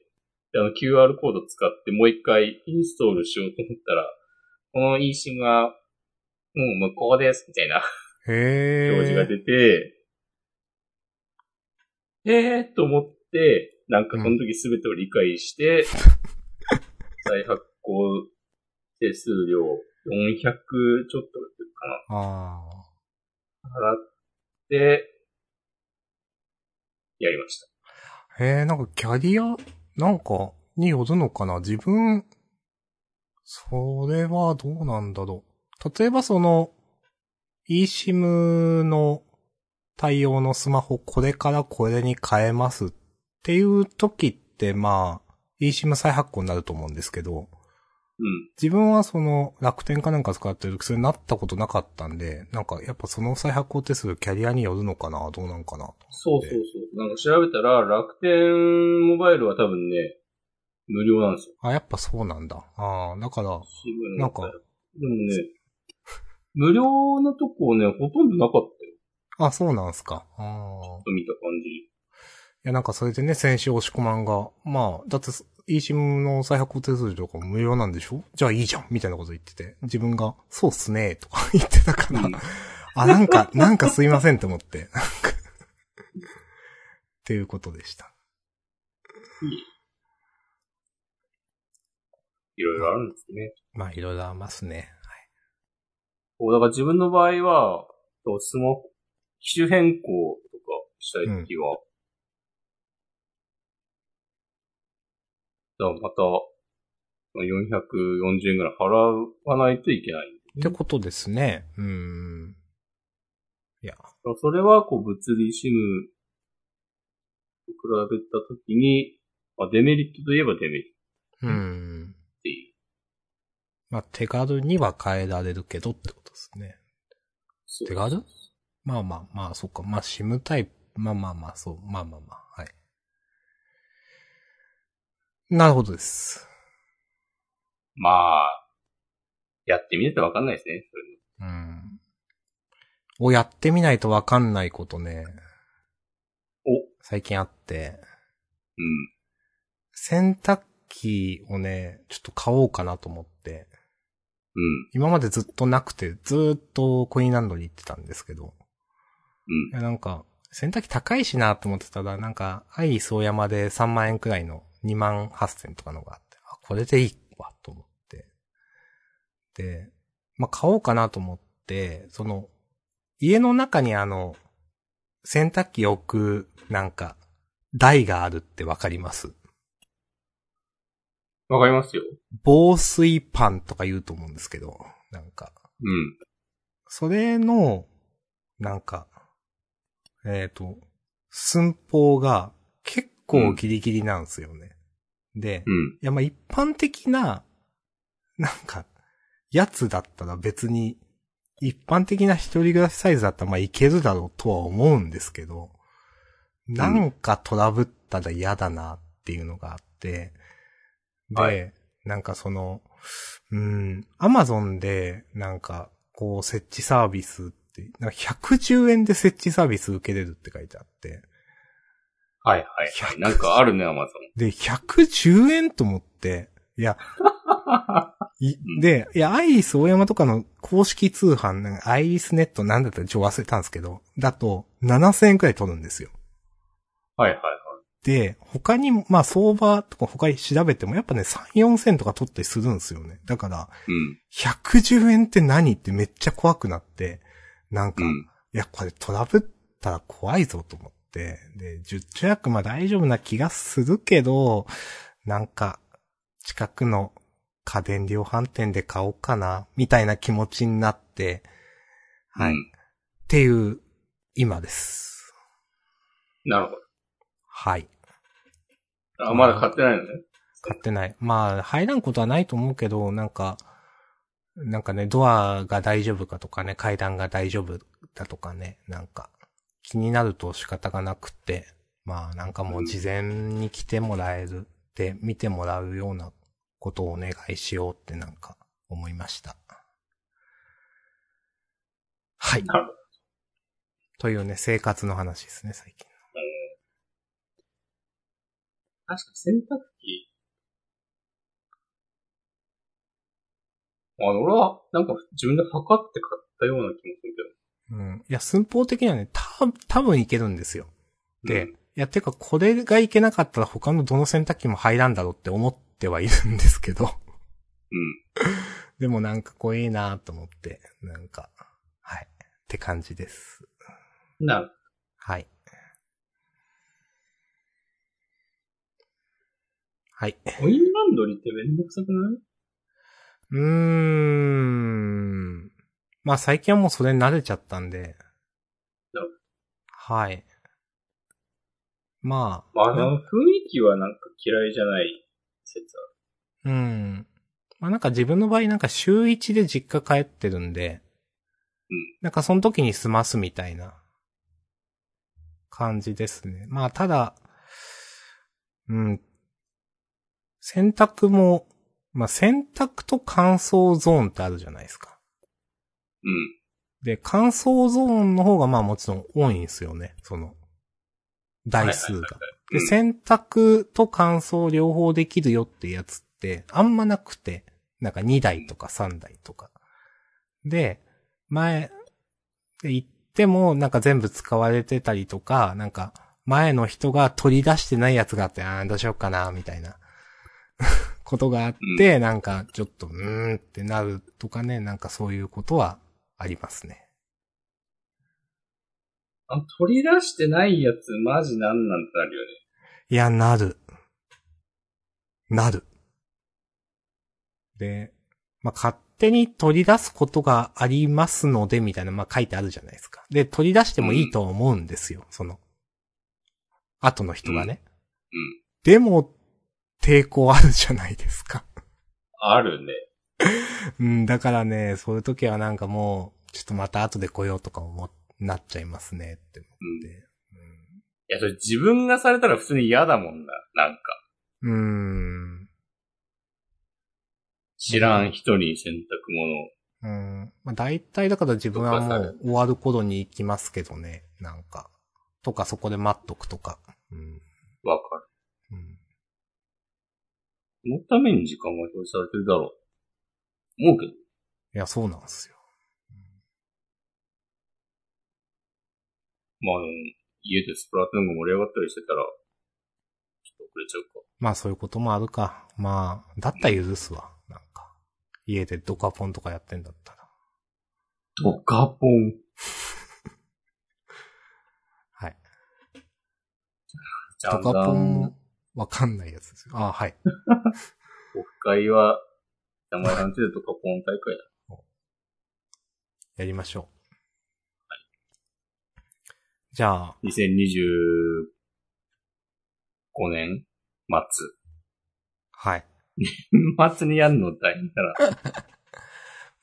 [SPEAKER 2] であの QR コード使ってもう一回インストールしようと思ったら、この eSIM は、もう無効です、みたいな。
[SPEAKER 1] へえ。
[SPEAKER 2] 表示が出て、えーと思って、なんかその時全てを理解して、再発行手数料400ちょっとか
[SPEAKER 1] あ
[SPEAKER 2] な払って、やりました。
[SPEAKER 1] あ。へえ、なんかキャリア、なんか、によるのかな？自分、それはどうなんだろう。例えばその、eSIM の対応のスマホこれからこれに変えますっていう時ってまあ、eSIM 再発行になると思うんですけど、
[SPEAKER 2] うん。
[SPEAKER 1] 自分はその楽天かなんか使ってる時それなったことなかったんで、なんかやっぱその再発行手数キャリアによるのかなどうなんかな
[SPEAKER 2] そうそうそう。なんか調べたら、楽天モバイルは多分ね、無料なんですよ。
[SPEAKER 1] あ、やっぱそうなんだ。ああ、だから、なんか
[SPEAKER 2] のでもね、無料のとこね、ほとんどなかったよ。
[SPEAKER 1] あ、そうなんすか。ああ。
[SPEAKER 2] 見た感じ。
[SPEAKER 1] いや、なんかそれでね、先週押し込まんが、まあ、だって、eSIM の再発行手数料とかも無料なんでしょ？じゃあいいじゃんみたいなこと言ってて、自分が、そうっすねとか言ってたから、
[SPEAKER 2] うん。
[SPEAKER 1] あ、なんか、なんかすいませんって思って、なんかっていうことでした。
[SPEAKER 2] いろいろあるんですね。
[SPEAKER 1] まあ、いろいろありますね。
[SPEAKER 2] そうだから自分の場合は、スマホ、機種変更とかしたいときは、じゃあまた、440円ぐらい払わないといけないんで
[SPEAKER 1] ってことですね。うーん。いや、
[SPEAKER 2] それは、こう、物理 SIM と比べたときに、まあ、デメリットといえばデメリット
[SPEAKER 1] うーん。
[SPEAKER 2] っていう。
[SPEAKER 1] まあ、手軽には変えられるけどってことですね。手軽？まあまあまあ、そっか。まあ、SIM タイプ、まあまあまあ、そう。まあまあまあ、はい。なるほどです。
[SPEAKER 2] まあ、やってみないとわかんないですね。それ
[SPEAKER 1] うん。をやってみないとわかんないことね。
[SPEAKER 2] お
[SPEAKER 1] 最近あって、
[SPEAKER 2] うん。
[SPEAKER 1] 洗濯機をね、ちょっと買おうかなと思って、
[SPEAKER 2] うん。
[SPEAKER 1] 今までずっとなくて、ずーっとコインランドリー行ってたんですけど、
[SPEAKER 2] うん
[SPEAKER 1] い。やなんか、洗濯機高いしなと思ってたら、なんか、アイスオーヤマで3万円くらいの2万8千とかのがあって、あ、これでいいわ、と思って。で、まあ、買おうかなと思って、その、家の中にあの、洗濯機置く、なんか、台があるってわかります？
[SPEAKER 2] わかりますよ。
[SPEAKER 1] 防水パンとか言うと思うんですけど、なんか、
[SPEAKER 2] うん。
[SPEAKER 1] それの、なんか、えっ、と、寸法が結構ギリギリなんですよね。で、い
[SPEAKER 2] うん。
[SPEAKER 1] やまあ一般的な、なんか、やつだったら別に、一般的な一人暮らしサイズだったらまあいけるだろうとは思うんですけど、なんかトラブったら嫌だなっていうのがあって、で、
[SPEAKER 2] はい
[SPEAKER 1] なんかその、うん、アマゾンで、なんか、こう、設置サービスって、なんか110円で設置サービス受けれるって書いてあって、
[SPEAKER 2] はいはいはい。なんかあるね、アマゾ
[SPEAKER 1] で、110円と思って、いや、いで、いや、アイリス大山とかの公式通販、なんかアイリスネットなんだったらち忘れたんですけど、だと7000円くらい取るんですよ。
[SPEAKER 2] ン。はいはいはい。
[SPEAKER 1] で、他にも、まあ相場とか他に調べてもやっぱね、3、4千とか取ったりするんですよね。だから、
[SPEAKER 2] うん。
[SPEAKER 1] 110円って何ってめっちゃ怖くなって、なんか、
[SPEAKER 2] うん。
[SPEAKER 1] いや、これトラブったら怖いぞと思って、で、十中百まあ大丈夫な気がするけど、なんか、近くの家電量販店で買おうかな、みたいな気持ちになって、はい。っ
[SPEAKER 2] うん
[SPEAKER 1] ていう、今です。
[SPEAKER 2] なるほ
[SPEAKER 1] はい。
[SPEAKER 2] ど。あ、まだ買ってないのね。
[SPEAKER 1] 買ってない。まあ、入らんことはないと思うけど、なんか、なんかね、ドアが大丈夫かとかね、階段が大丈夫だとかね、なんか、気になると仕方がなくて、まあなんかもう事前に来てもらえるって、見てもらうようなことをお願いしようってなんか思いました。はい。というね、生活の話ですね、最近。
[SPEAKER 2] 確かに洗濯機。あ、俺は、なんか自分で測って買ったような気もする
[SPEAKER 1] うん。いや、寸法的にはね、た、多分いけるんですよ。
[SPEAKER 2] けど。
[SPEAKER 1] で、いや、てか、これがいけなかったら他のどの洗濯機も入らんだろうって思ってはいるんですけど。
[SPEAKER 2] うん。
[SPEAKER 1] でもなんかこういいなと思って、なんか、はい。って感じです。
[SPEAKER 2] うん。なる。
[SPEAKER 1] はい。はい。
[SPEAKER 2] コインランドリーってめんどくさくない？う
[SPEAKER 1] ーん。まあ最近はもうそれに慣れちゃったんで。はい。まあ。
[SPEAKER 2] まあ、あの雰囲気はなんか嫌いじゃない説あ
[SPEAKER 1] うん。まあなんか自分の場合なんか週一で実家帰ってるんで、
[SPEAKER 2] うん
[SPEAKER 1] なんかその時に済ますみたいな感じですね。まあただ、うん。洗濯も、まあ洗濯と乾燥ゾーンってあるじゃないですか。
[SPEAKER 2] る。うん。
[SPEAKER 1] で、乾燥ゾーンの方がまあもちろん多いんですよね。その、台数が。で、
[SPEAKER 2] うん
[SPEAKER 1] 洗濯と乾燥両方できるよってやつって、あんまなくて、なんか2台とか3台とか。で、前、で行ってもなんか全部使われてたりとか、なんか前の人が取り出してないやつがあって、あーどうしようかな、みたいな ことがあって、なんかちょっと、うーんってなるとかね、なんかそういうことはありますね。
[SPEAKER 2] あの取り出してないやつ、マジなんなんてなるよね。
[SPEAKER 1] いや、なる。なる。で、まあ、勝手に取り出すことがありますので、みたいな、まあ、書いてあるじゃないですか。で、取り出してもいいとは思うんですよ、その、後の人がね。
[SPEAKER 2] うん。
[SPEAKER 1] でも、抵抗あるじゃないですか。
[SPEAKER 2] あるね。
[SPEAKER 1] うん、だからね、そういう時はなんかもう、ちょっとまた後で来ようとか思っ、なっちゃいますね、って思って。
[SPEAKER 2] いや、それ自分がされたら普通に嫌だもんな。なんか。
[SPEAKER 1] うん。うーん。
[SPEAKER 2] 知らん人に洗濯物。
[SPEAKER 1] うん。まあ、大体だから自分はもう終わる頃に行きますけどね。なんか。とかそこで待っとくとか。うん。
[SPEAKER 2] わかる。
[SPEAKER 1] うん。
[SPEAKER 2] そのために時間が表示されてるだろう。思うけど。
[SPEAKER 1] いや、そうなんですよ。
[SPEAKER 2] まあ、家でスプラトゥーンが盛り上がったりしてたら、ちょっと遅れちゃうか。
[SPEAKER 1] まあそういうこともあるか。まあ、だったら許すわ。なんか。家でドカポンとかやってんだったら。
[SPEAKER 2] ドカポン？
[SPEAKER 1] はい。ドカポン、わかんないやつですよ。あはい。
[SPEAKER 2] オフ会は、名前なんてドカポン大会だ。
[SPEAKER 1] やりましょう。はいじゃあ、
[SPEAKER 2] 2025年末。
[SPEAKER 1] はい。
[SPEAKER 2] 末にやるの大変だな。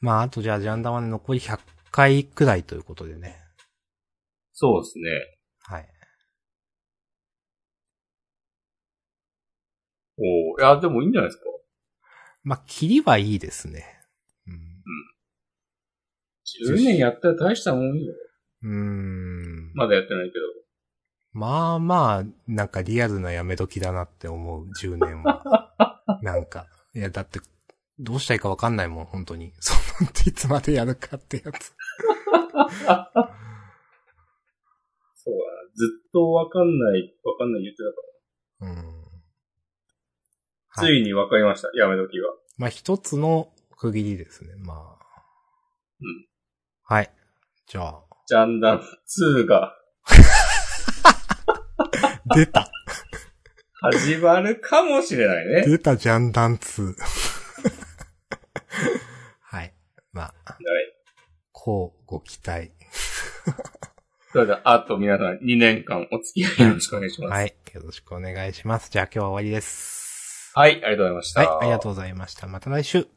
[SPEAKER 1] まあ、あとじゃあ、ジャンダマで残り100回くらいということでね。
[SPEAKER 2] そうですね。
[SPEAKER 1] はい。
[SPEAKER 2] おいや、でもいいんじゃないですか。
[SPEAKER 1] まあ、切りはいいですね。うん。
[SPEAKER 2] 10年やったら大したもんよ。
[SPEAKER 1] うーん。
[SPEAKER 2] まだやってないけど。
[SPEAKER 1] まあまあ、なんかリアルなやめ時だなって思う、10年は。なんか。いや、だって、どうしたらいいかわかんないもん、本当に。そのいつまでやるかってやつ。
[SPEAKER 2] そうだな。ずっとわかんない、わかんない言ってたかついに分かりました。やめ時が。
[SPEAKER 1] まあ、一つの区切りですね。まあ。
[SPEAKER 2] うん。
[SPEAKER 1] はい。じゃあ、
[SPEAKER 2] ジャンダン2が
[SPEAKER 1] 出た。
[SPEAKER 2] 始まるかもしれないね。
[SPEAKER 1] 出たジャンダン2。はい。まあ、
[SPEAKER 2] はい。
[SPEAKER 1] こうご期待。
[SPEAKER 2] それでは、あと皆さん2年間お付き合いよろしくお願いします。。
[SPEAKER 1] はいい。よろしくお願いします。じゃあ今日は終わりです。
[SPEAKER 2] はい、ありがとうございました。
[SPEAKER 1] はい、ありがとうございました。また来週。
[SPEAKER 2] う。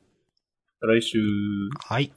[SPEAKER 2] 来週。
[SPEAKER 1] はい。